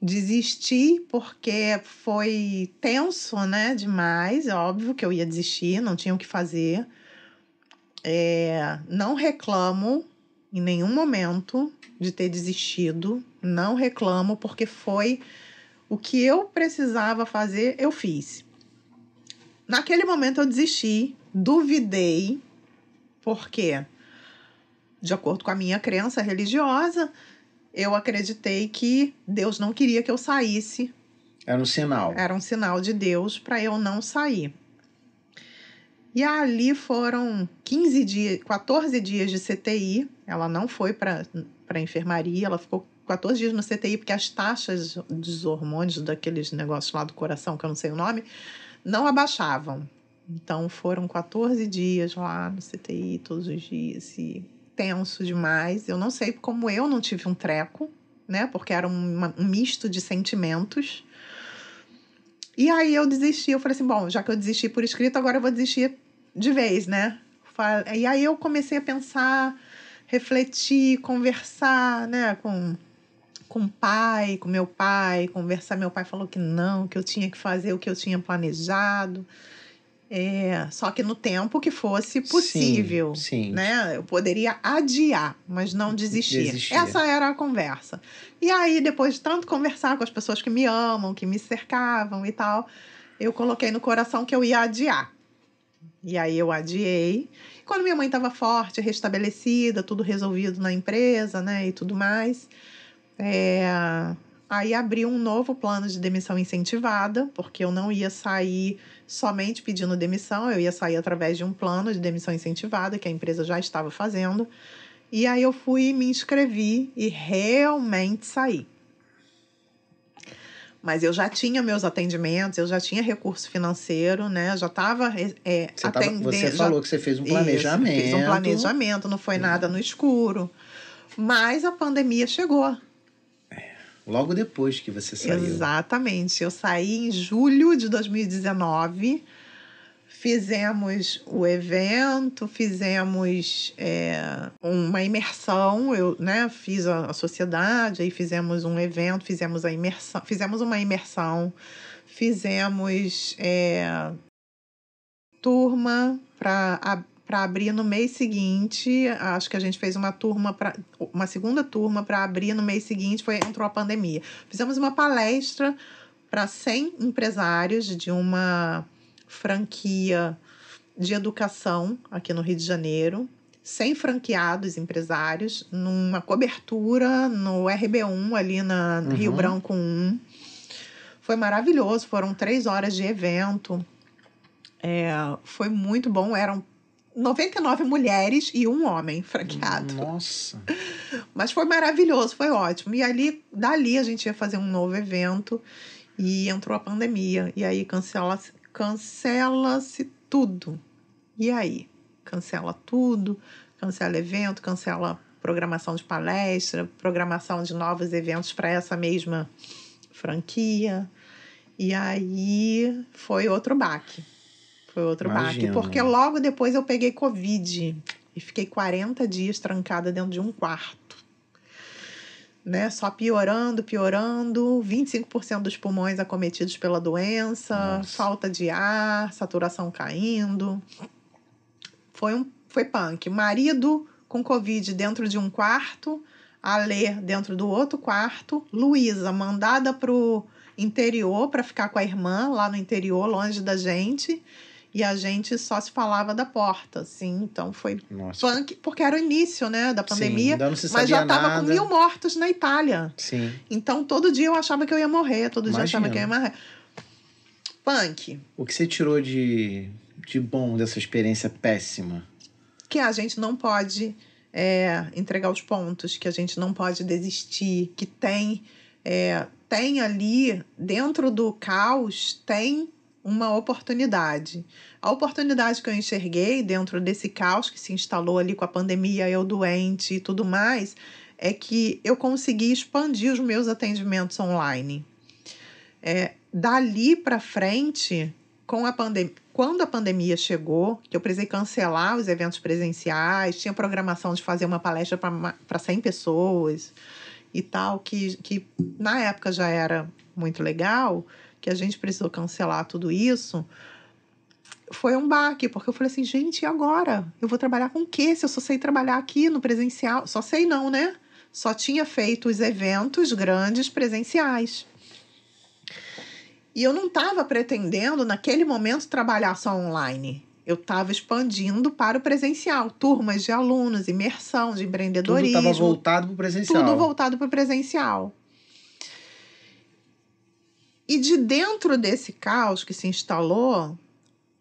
Desisti porque foi tenso, né? Demais. É óbvio que eu ia desistir, não tinha o que fazer. É, não reclamo em nenhum momento de ter desistido. Não reclamo porque foi o que eu precisava fazer, eu fiz. Naquele momento eu desisti, duvidei, porque, de acordo com a minha crença religiosa, eu acreditei que Deus não queria que eu saísse, Era um sinal. era um sinal de Deus para eu não sair. E ali foram 15 dias, 14 dias de CTI. Ela não foi para a enfermaria, ela ficou 14 dias no CTI, porque as taxas dos hormônios, daqueles negócios lá do coração, que eu não sei o nome, não abaixavam. Então foram 14 dias lá no CTI, todos os dias, e tenso demais. Eu não sei como eu não tive um treco, né? Porque era uma- um misto de sentimentos. E aí eu desisti, eu falei assim, bom, já que eu desisti por escrito, agora eu vou desistir de vez, né? E aí eu comecei a pensar, refletir, conversar, né, com com o pai, com meu pai, conversar. Meu pai falou que não, que eu tinha que fazer o que eu tinha planejado. É, só que no tempo que fosse possível. Sim, sim. Né? Eu poderia adiar, mas não desistir. Desistir. Essa era a conversa. E aí, depois de tanto conversar com as pessoas que me amam, que me cercavam e tal, eu coloquei no coração que eu ia adiar. E aí eu adiei. Quando minha mãe estava forte, restabelecida, tudo resolvido na empresa, né, e tudo mais, é... aí abri um novo plano de demissão incentivada, porque eu não ia sair somente pedindo demissão, eu ia sair através de um plano de demissão incentivada que a empresa já estava fazendo. E aí eu fui me inscrevi e realmente saí. Mas eu já tinha meus atendimentos, eu já tinha recurso financeiro, né? Já estava é, Você, tava- atendendo. você já- falou que você fez um Isso, planejamento. fiz um planejamento, não foi nada no escuro. Mas a pandemia chegou. Logo depois que você saiu. Exatamente. Eu saí em julho de 2019. Fizemos o evento, fizemos é, uma imersão, eu né, fiz a, a sociedade, aí fizemos um evento, fizemos a imersão, fizemos uma imersão, fizemos é, turma para para abrir no mês seguinte. Acho que a gente fez uma turma para uma segunda turma para abrir no mês seguinte, foi entrou a pandemia. Fizemos uma palestra para 100 empresários de uma franquia de educação aqui no Rio de Janeiro, 100 franqueados empresários, numa cobertura no RB1, ali na Uhum. Rio Branco 1. Foi maravilhoso, foram três horas de evento. É, foi muito bom, eram 99 mulheres e um homem franqueado. Nossa. Mas foi maravilhoso, foi ótimo. E ali, dali a gente ia fazer um novo evento e entrou a pandemia. E aí cancela-se cancela-se tudo. E aí? Cancela tudo, cancela evento, cancela programação de palestra, programação de novos eventos para essa mesma franquia. E aí foi outro baque. Foi outro baque. Imagino. Porque logo depois eu peguei Covid e fiquei 40 dias trancada dentro de um quarto. Né? Só piorando, piorando. 25% dos pulmões acometidos pela doença, Nossa. falta de ar, saturação caindo. Foi um foi punk. Marido com Covid dentro de um quarto, a Lê dentro do outro quarto, Luísa mandada pro interior para ficar com a irmã lá no interior, longe da gente. E a gente só se falava da porta, assim. Então foi Nossa. punk, porque era o início, né, da Sim, pandemia. ainda não se mas já sabia tava nada. com mil mortos na Itália. Sim. Então todo dia eu achava que eu ia morrer, todo dia eu achava que eu ia morrer. Punk, O que você tirou de, de bom dessa experiência péssima? que a gente não pode é, entregar os pontos, que a gente não pode desistir, que tem, é, tem ali, dentro do caos, tem uma oportunidade. A oportunidade que eu enxerguei dentro desse caos que se instalou ali com a pandemia, eu doente e tudo mais, é que eu consegui expandir os meus atendimentos online. É, dali para frente, com a pandemia, quando a pandemia chegou, que eu precisei cancelar os eventos presenciais, tinha programação de fazer uma palestra para 100 pessoas e tal, que, que na época já era muito legal, que a gente precisou cancelar tudo isso. Foi um baque, porque eu falei assim, gente, e agora? Eu vou trabalhar com o quê? Se eu só sei trabalhar aqui no presencial? Só sei não, né? Só tinha feito os eventos grandes presenciais. E eu não estava pretendendo, naquele momento, trabalhar só online. Eu estava expandindo para o presencial, turmas de alunos, imersão de Tudo empreendedorismo. estava voltado pro presencial. Tudo voltado para o presencial. E de dentro desse caos que se instalou,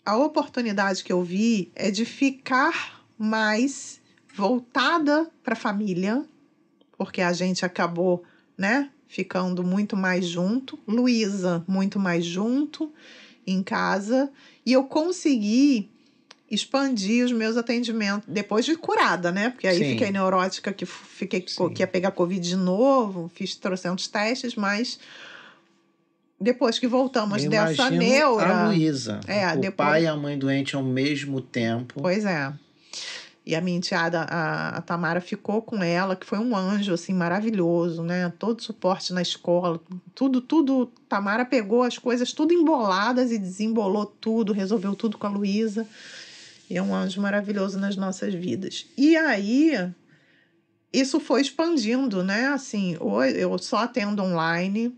a oportunidade que eu vi é de ficar mais voltada para a família, porque a gente acabou, né, ficando muito mais junto, Luísa muito mais junto em casa, e eu consegui expandir os meus atendimentos depois de curada, né? Porque aí Sim. fiquei neurótica que fiquei Sim. que ia pegar covid de novo, fiz trocentos testes, mas depois que voltamos Eu dessa neura, A Luísa. É, o depois- pai e a mãe doente ao mesmo tempo. Pois é. E a minha enteada, a, a Tamara, ficou com ela, que foi um anjo, assim, maravilhoso, né? Todo suporte na escola, tudo, tudo. Tamara pegou as coisas tudo emboladas e desembolou tudo, resolveu tudo com a Luísa. E é um anjo maravilhoso nas nossas vidas. E aí, isso foi expandindo, né? Assim, eu só atendo online.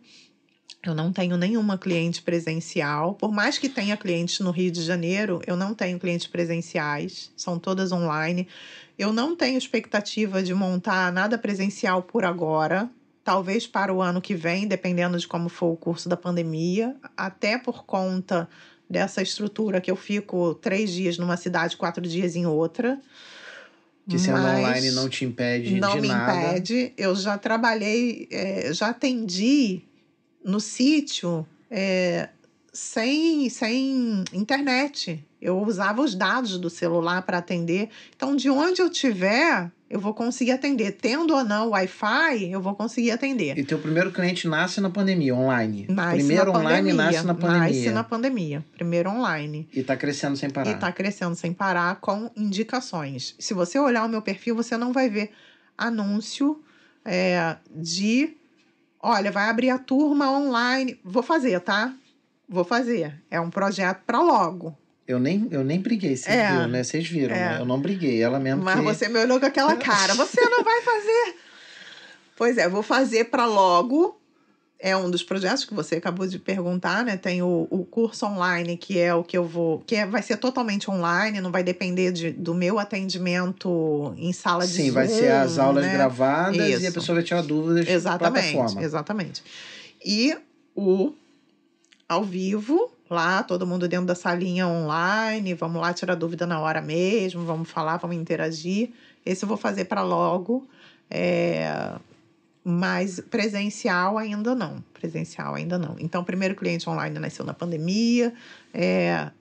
Eu não tenho nenhuma cliente presencial. Por mais que tenha clientes no Rio de Janeiro, eu não tenho clientes presenciais, são todas online. Eu não tenho expectativa de montar nada presencial por agora, talvez para o ano que vem, dependendo de como for o curso da pandemia, até por conta dessa estrutura que eu fico três dias numa cidade, quatro dias em outra. Que sendo online não te impede não de me nada. impede. Eu já trabalhei, é, já atendi no sítio é, sem, sem internet. Eu usava os dados do celular para atender. Então, de onde eu tiver, eu vou conseguir atender. Tendo ou não Wi-Fi, eu vou conseguir atender. E teu primeiro cliente nasce na pandemia, online. Nasce primeiro na online pandemia. nasce na pandemia. Nasce na pandemia. Primeiro online. E tá crescendo sem parar. E tá crescendo sem parar com indicações. Se você olhar o meu perfil, você não vai ver anúncio é, de. Olha, vai abrir a turma online. Vou fazer, tá? Vou fazer. É um projeto para logo. Eu nem, eu nem briguei, você É. viu, né? Vocês viram, É. né? Eu não briguei. Ela mesmo Mas que... você me olhou com aquela cara. Você não vai fazer. Pois é, vou fazer para logo. É um dos projetos que você acabou de perguntar, né? Tem o, o curso online, que é o que eu vou. que é, vai ser totalmente online, não vai depender de, do meu atendimento em sala de Sim, vai Zoom, ser as aulas né? gravadas e a Isso. pessoa vai tirar dúvidas Exatamente, plataforma. exatamente. E o ao vivo, lá, todo mundo dentro da salinha online, vamos lá tirar dúvida na hora mesmo, vamos falar, vamos interagir. Esse eu vou fazer para logo, é, mas presencial ainda não. Presencial ainda não. Então, o primeiro cliente online nasceu na pandemia,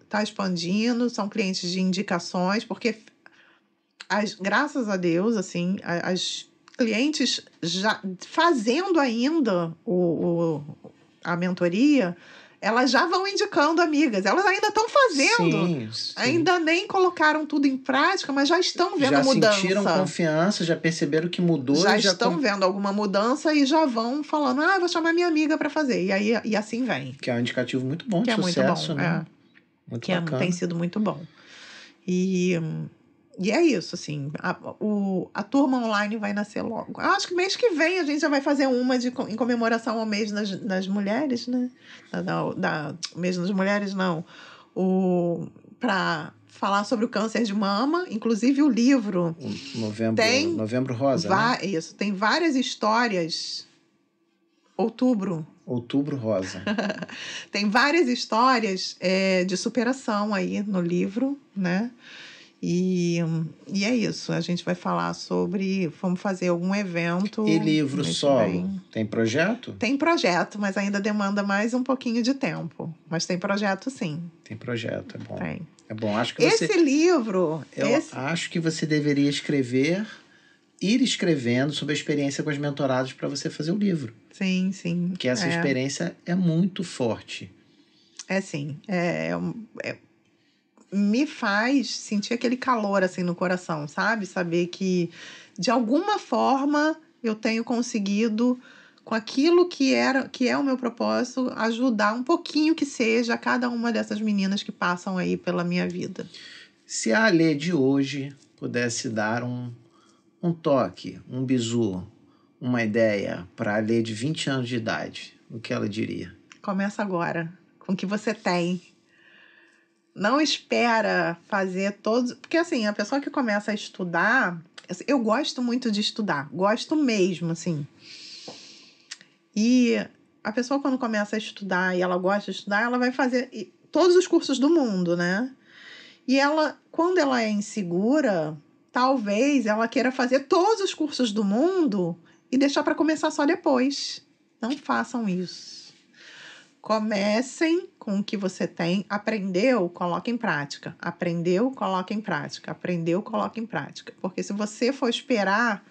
está expandindo, são clientes de indicações, porque as, graças a Deus, assim, as clientes já fazendo ainda o, o- a mentoria, elas já vão indicando amigas. Elas ainda estão fazendo. Sim, sim. Ainda nem colocaram tudo em prática, mas já estão vendo já mudança. sentiram confiança, já perceberam que mudou já já estão vendo alguma mudança e já vão falando: ah, vou chamar minha amiga para fazer. E aí e assim vem. Que é um indicativo muito bom Que de é muito sucesso, bom. né? é. Muito que é- tem sido muito bom. E, e é isso, assim. A, o, a turma online vai nascer logo. Acho que mês que vem a gente já vai fazer uma de, em comemoração ao mês das, das mulheres, né? Da, da, da- mês das mulheres, não. O, para falar sobre o câncer de mama, inclusive o livro. Novembro, Tem novembro rosa, né? Isso, tem várias histórias. Outubro, Outubro rosa. Tem várias histórias é, de superação aí no livro, né? E, e é isso. A gente vai falar sobre. Vamos fazer algum evento. E livro que solo? vem. Tem projeto? Tem projeto, mas ainda demanda mais um pouquinho de tempo. Mas tem projeto, sim. Tem projeto, é bom. Tem. É bom. Acho que você. Esse livro. Eu esse, acho que você deveria escrever, ir escrevendo sobre a experiência com as mentoradas para você fazer o livro. sim, sim. Porque essa é, experiência é muito forte. É sim. É, é é- me faz sentir aquele calor assim no coração, sabe? Saber que de alguma forma eu tenho conseguido com aquilo que era que é o meu propósito ajudar um pouquinho que seja cada uma dessas meninas que passam aí pela minha vida. Se a Alê de hoje pudesse dar um, um toque, um bizu, uma ideia para a Alê de 20 anos de idade, o que ela diria? Começa agora com o que você tem. Não espera fazer todos. Porque, assim, a pessoa que começa a estudar. Eu gosto muito de estudar, gosto mesmo, assim. E a pessoa, quando começa a estudar e ela gosta de estudar, ela vai fazer todos os cursos do mundo, né? E ela, quando ela é insegura, talvez ela queira fazer todos os cursos do mundo e deixar para começar só depois. Não façam isso. Comecem com o que você tem. Aprendeu, coloque em prática. Aprendeu, coloque em prática. Aprendeu, coloque em prática. Porque se você for esperar,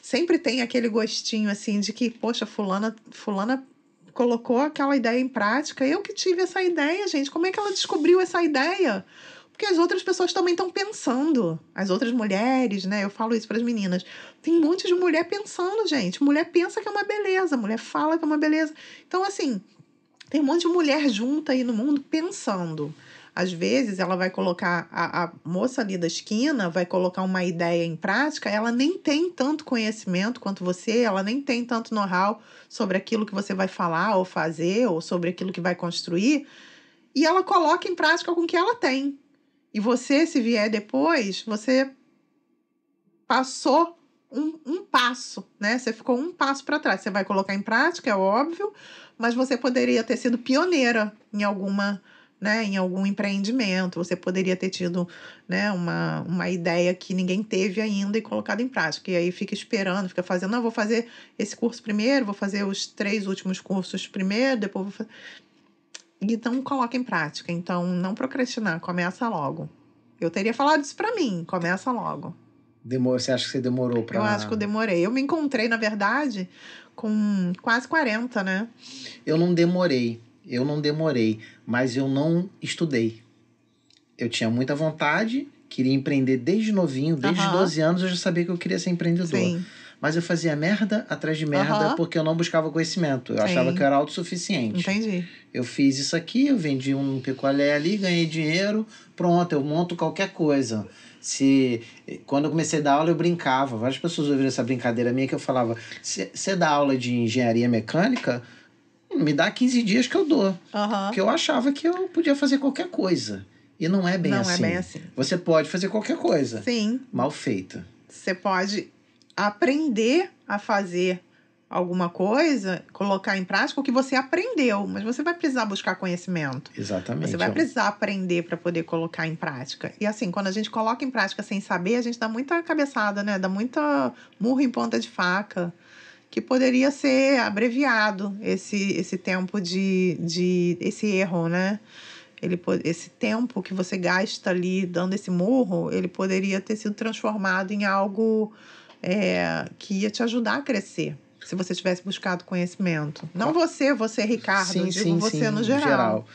sempre tem aquele gostinho assim de que, poxa, fulana, fulana colocou aquela ideia em prática. Eu que tive essa ideia, gente. Como é que ela descobriu essa ideia? Porque as outras pessoas também estão pensando. As outras mulheres, né? Eu falo isso para as meninas. Tem um monte de mulher pensando, gente. Mulher pensa que é uma beleza, mulher fala que é uma beleza. Então, assim, tem um monte de mulher junta aí no mundo pensando. Às vezes ela vai colocar, a, a moça ali da esquina vai colocar uma ideia em prática, ela nem tem tanto conhecimento quanto você, ela nem tem tanto know-how sobre aquilo que você vai falar ou fazer, ou sobre aquilo que vai construir, e ela coloca em prática com o que ela tem. E você, se vier depois, você passou um, um passo, né? Você ficou um passo para trás. Você vai colocar em prática, é óbvio, mas você poderia ter sido pioneira em alguma né, em algum empreendimento, você poderia ter tido né, uma, uma ideia que ninguém teve ainda e colocado em prática. E aí fica esperando, fica fazendo, não, vou fazer esse curso primeiro, vou fazer os três últimos cursos primeiro, depois vou fazer. Então, coloca em prática. Então, não procrastinar, começa logo. Eu teria falado isso para mim, começa logo. Demor você acha que você demorou para. Eu acho que eu demorei. Eu me encontrei, na verdade, com quase 40, né? Eu não demorei eu não demorei, mas eu não estudei. Eu tinha muita vontade, queria empreender desde novinho, desde uhum. 12 anos eu já sabia que eu queria ser empreendedor. Sim. Mas eu fazia merda atrás de merda uhum. porque eu não buscava conhecimento. Eu Sim. achava que eu era autossuficiente. Entendi. Eu fiz isso aqui, eu vendi um picolé ali, ganhei dinheiro, pronto, eu monto qualquer coisa. Se quando eu comecei a dar aula eu brincava, várias pessoas ouviram essa brincadeira minha que eu falava: "Você dá aula de engenharia mecânica?" me dá 15 dias que eu dou. Uhum. Porque eu achava que eu podia fazer qualquer coisa. E não é bem não assim. Não é bem assim. Você pode fazer qualquer coisa. Sim. Mal feita. Você pode aprender a fazer alguma coisa, colocar em prática o que você aprendeu, mas você vai precisar buscar conhecimento. Exatamente. Você vai precisar aprender para poder colocar em prática. E assim, quando a gente coloca em prática sem saber, a gente dá muita cabeçada, né? Dá muita murro em ponta de faca que poderia ser abreviado esse, esse tempo de, de esse erro, né? Ele, esse tempo que você gasta ali dando esse murro, ele poderia ter sido transformado em algo é, que ia te ajudar a crescer. Se você tivesse buscado conhecimento. Não você, você, Ricardo, sim, digo sim, você sim, no geral. geral.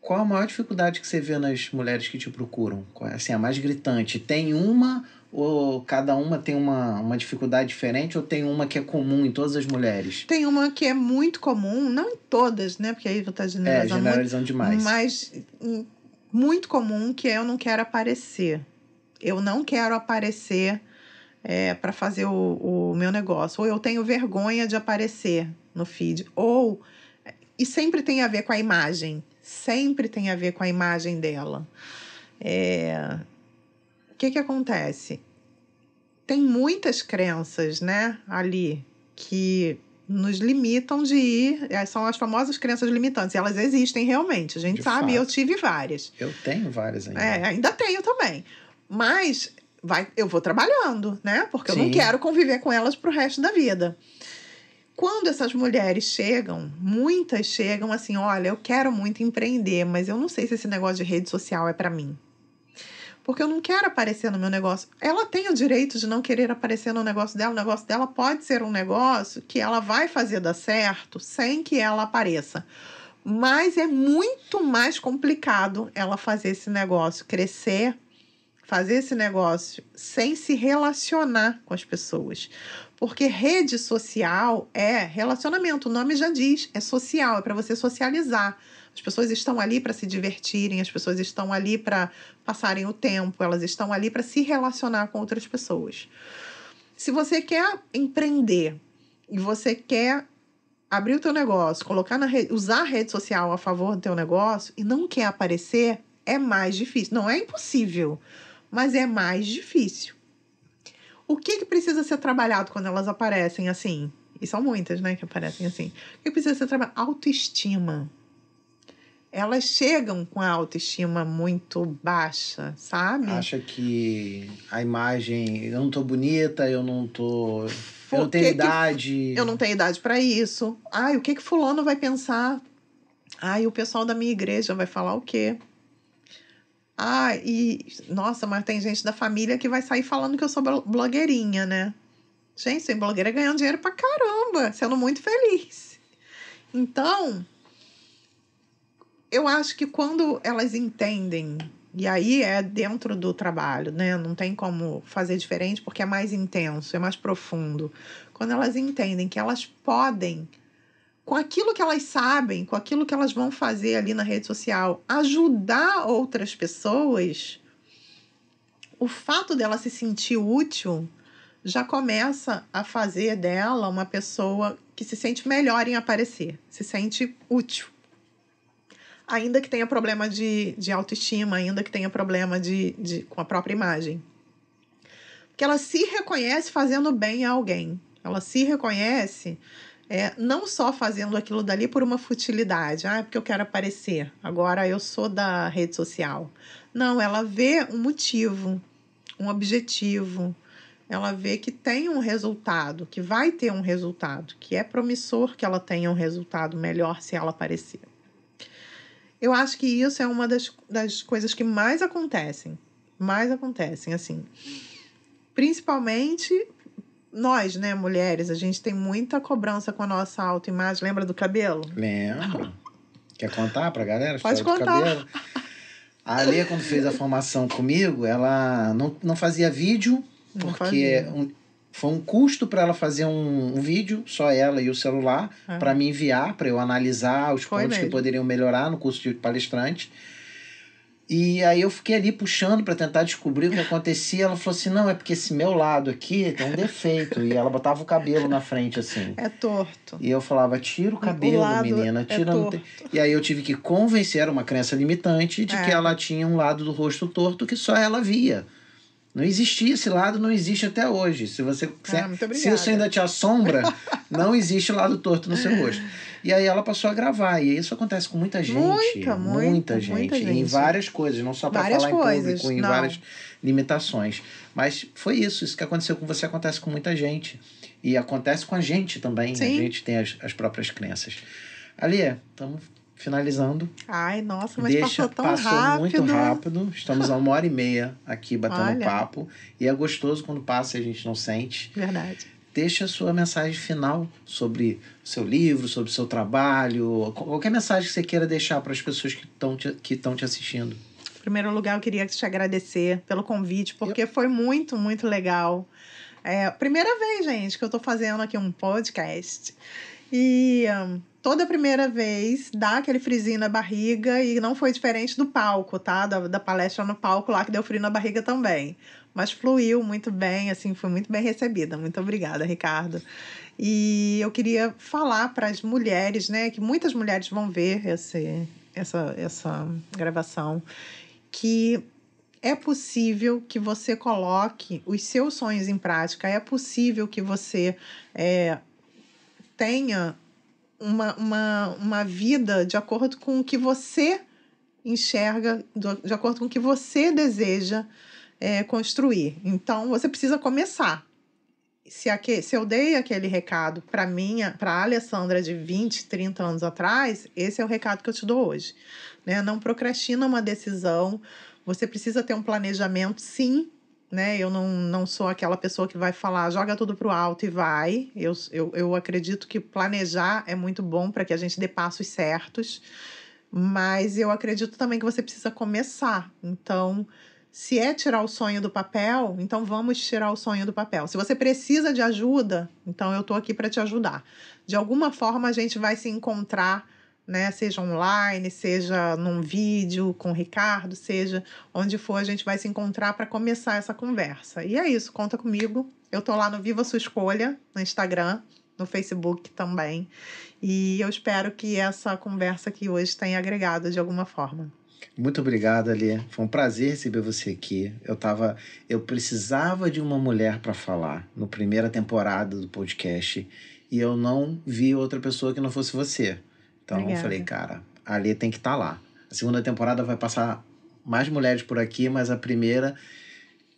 Qual a maior dificuldade que você vê nas mulheres que te procuram? É, assim, a mais gritante? Tem uma ou cada uma tem uma, uma dificuldade diferente ou tem uma que é comum em todas as mulheres? Tem uma que é muito comum, não em todas, né? Porque aí vou estar generalizando. É, generalizando muito, demais. Mas muito comum que é eu não quero aparecer. Eu não quero aparecer é, para fazer o, o meu negócio. Ou eu tenho vergonha de aparecer no feed. Ou. E sempre tem a ver com a imagem. Sempre tem a ver com a imagem dela. É, que, que acontece? Tem muitas crenças, né, ali, que nos limitam de ir. É, são as famosas crenças limitantes. E elas existem realmente. A gente de sabe, fato. eu tive várias. Eu tenho várias ainda. É, ainda tenho também. Mas vai, eu vou trabalhando, né? Porque Sim. eu não quero conviver com elas pro resto da vida. Quando essas mulheres chegam, muitas chegam assim: olha, eu quero muito empreender, mas eu não sei se esse negócio de rede social é para mim porque eu não quero aparecer no meu negócio. Ela tem o direito de não querer aparecer no negócio dela. O negócio dela pode ser um negócio que ela vai fazer dar certo sem que ela apareça. Mas é muito mais complicado ela fazer esse negócio crescer, fazer esse negócio sem se relacionar com as pessoas. Porque rede social é relacionamento, o nome já diz, é social, é para você socializar. As pessoas estão ali para se divertirem, as pessoas estão ali para passarem o tempo, elas estão ali para se relacionar com outras pessoas. Se você quer empreender e você quer abrir o teu negócio, colocar na rede, usar a rede social a favor do teu negócio e não quer aparecer, é mais difícil. Não é impossível, mas é mais difícil. O que, que precisa ser trabalhado quando elas aparecem assim? E são muitas, né, que aparecem assim. O que precisa ser trabalhado? Autoestima elas chegam com a autoestima muito baixa, sabe? Acha que a imagem, eu não tô bonita, eu não tô. Eu não tenho idade. eu não tenho idade para isso. Ai, o que que fulano vai pensar? Ai, o pessoal da minha igreja vai falar o quê? Ah, e nossa, mas tem gente da família que vai sair falando que eu sou blogueirinha, né? Gente, ser blogueira ganhando dinheiro pra caramba, sendo muito feliz. Então, eu acho que quando elas entendem e aí é dentro do trabalho, né? Não tem como fazer diferente porque é mais intenso, é mais profundo. Quando elas entendem que elas podem, com aquilo que elas sabem, com aquilo que elas vão fazer ali na rede social, ajudar outras pessoas, o fato dela se sentir útil já começa a fazer dela uma pessoa que se sente melhor em aparecer, se sente útil ainda que tenha problema de, de autoestima, ainda que tenha problema de, de, com a própria imagem. Porque ela se reconhece fazendo bem a alguém. Ela se reconhece é, não só fazendo aquilo dali por uma futilidade, ah, é porque eu quero aparecer, agora eu sou da rede social. Não, ela vê um motivo, um objetivo, ela vê que tem um resultado, que vai ter um resultado, que é promissor que ela tenha um resultado melhor se ela aparecer. Eu acho que isso é uma das, das coisas que mais acontecem. Mais acontecem, assim. Principalmente nós, né, mulheres, a gente tem muita cobrança com a nossa autoimagem. Lembra do cabelo? Lembro. Quer contar pra galera? Pode contar. A Alê, quando fez a formação comigo, ela não, não fazia vídeo, não porque fazia. Um, foi um custo para ela fazer um, um, vídeo, só ela e o celular, uhum. para me enviar, para eu analisar os foi pontos mesmo. que poderiam melhorar no curso de palestrante. E aí eu fiquei ali puxando para tentar descobrir o que acontecia. Ela falou assim: não, é porque esse meu lado aqui tem um defeito. e ela botava o cabelo na frente, assim. É torto. E eu falava: tira o cabelo, o menina, é tira. É e aí eu tive que convencer, era uma crença limitante, de é. que ela tinha um lado do rosto torto que só ela via. Não existia esse lado, não existe até hoje. Se você ah, se isso ainda te assombra, não existe lado torto no seu rosto. E aí ela passou a gravar. E isso acontece com muita gente. Muita, muita, muita, gente, muita gente. Em várias coisas, não só para falar coisas, em público, em não. várias limitações. Mas foi isso. Isso que aconteceu com você acontece com muita gente. E acontece com a gente também. Sim. A gente tem as, as próprias crenças. Ali, estamos finalizando. Ai, nossa, mas Deixa, passou tão passou rápido. muito rápido. Estamos a uma hora e meia aqui batendo Olha. papo. E é gostoso quando passa e a gente não sente. Verdade. Deixa a sua mensagem final sobre o seu livro, sobre o seu trabalho, qualquer mensagem que você queira deixar para as pessoas que estão te, que te assistindo. Em primeiro lugar, eu queria te agradecer pelo convite, porque eu... foi muito, muito legal. É a primeira vez, gente, que eu estou fazendo aqui um podcast. E toda primeira vez dá aquele frisinho na barriga e não foi diferente do palco, tá? Da, da palestra no palco lá que deu frio na barriga também. Mas fluiu muito bem, assim, foi muito bem recebida. Muito obrigada, Ricardo. E eu queria falar para as mulheres, né, que muitas mulheres vão ver esse, essa, essa gravação, que é possível que você coloque os seus sonhos em prática, é possível que você é, tenha uma, uma, uma vida de acordo com o que você enxerga, de acordo com o que você deseja é, construir. Então, você precisa começar. Se, aqui, se eu dei aquele recado para minha, para Alessandra de 20, 30 anos atrás, esse é o recado que eu te dou hoje. Né? Não procrastina uma decisão. Você precisa ter um planejamento, sim, né? Eu não, não sou aquela pessoa que vai falar, joga tudo pro alto e vai. Eu, eu, eu acredito que planejar é muito bom para que a gente dê passos certos, mas eu acredito também que você precisa começar. Então, se é tirar o sonho do papel, então vamos tirar o sonho do papel. Se você precisa de ajuda, então eu estou aqui para te ajudar. De alguma forma a gente vai se encontrar né? Seja online, seja num vídeo com o Ricardo, seja onde for, a gente vai se encontrar para começar essa conversa. E é isso, conta comigo. Eu tô lá no Viva Sua Escolha, no Instagram, no Facebook também. E eu espero que essa conversa aqui hoje tenha agregado de alguma forma. Muito obrigado, Ali. Foi um prazer receber você aqui. Eu tava, eu precisava de uma mulher para falar no primeira temporada do podcast e eu não vi outra pessoa que não fosse você. Então Obrigada. eu falei, cara, ali tem que estar tá lá. A segunda temporada vai passar mais mulheres por aqui, mas a primeira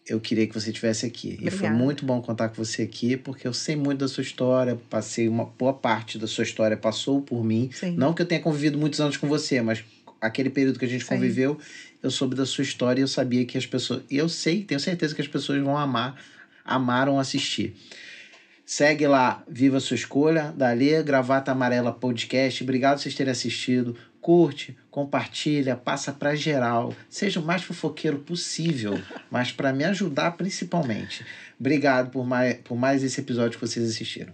eu queria que você estivesse aqui. Obrigada. E foi muito bom contar com você aqui, porque eu sei muito da sua história, passei uma boa parte da sua história, passou por mim. Sim. Não que eu tenha convivido muitos anos com você, mas aquele período que a gente Sim. conviveu, eu soube da sua história e eu sabia que as pessoas. E eu sei, tenho certeza que as pessoas vão amar, amaram assistir. Segue lá, Viva Sua Escolha, Dali, Gravata Amarela Podcast. Obrigado por vocês terem assistido. Curte, compartilha, passa para geral. Seja o mais fofoqueiro possível, mas para me ajudar principalmente. Obrigado por mais, por mais esse episódio que vocês assistiram.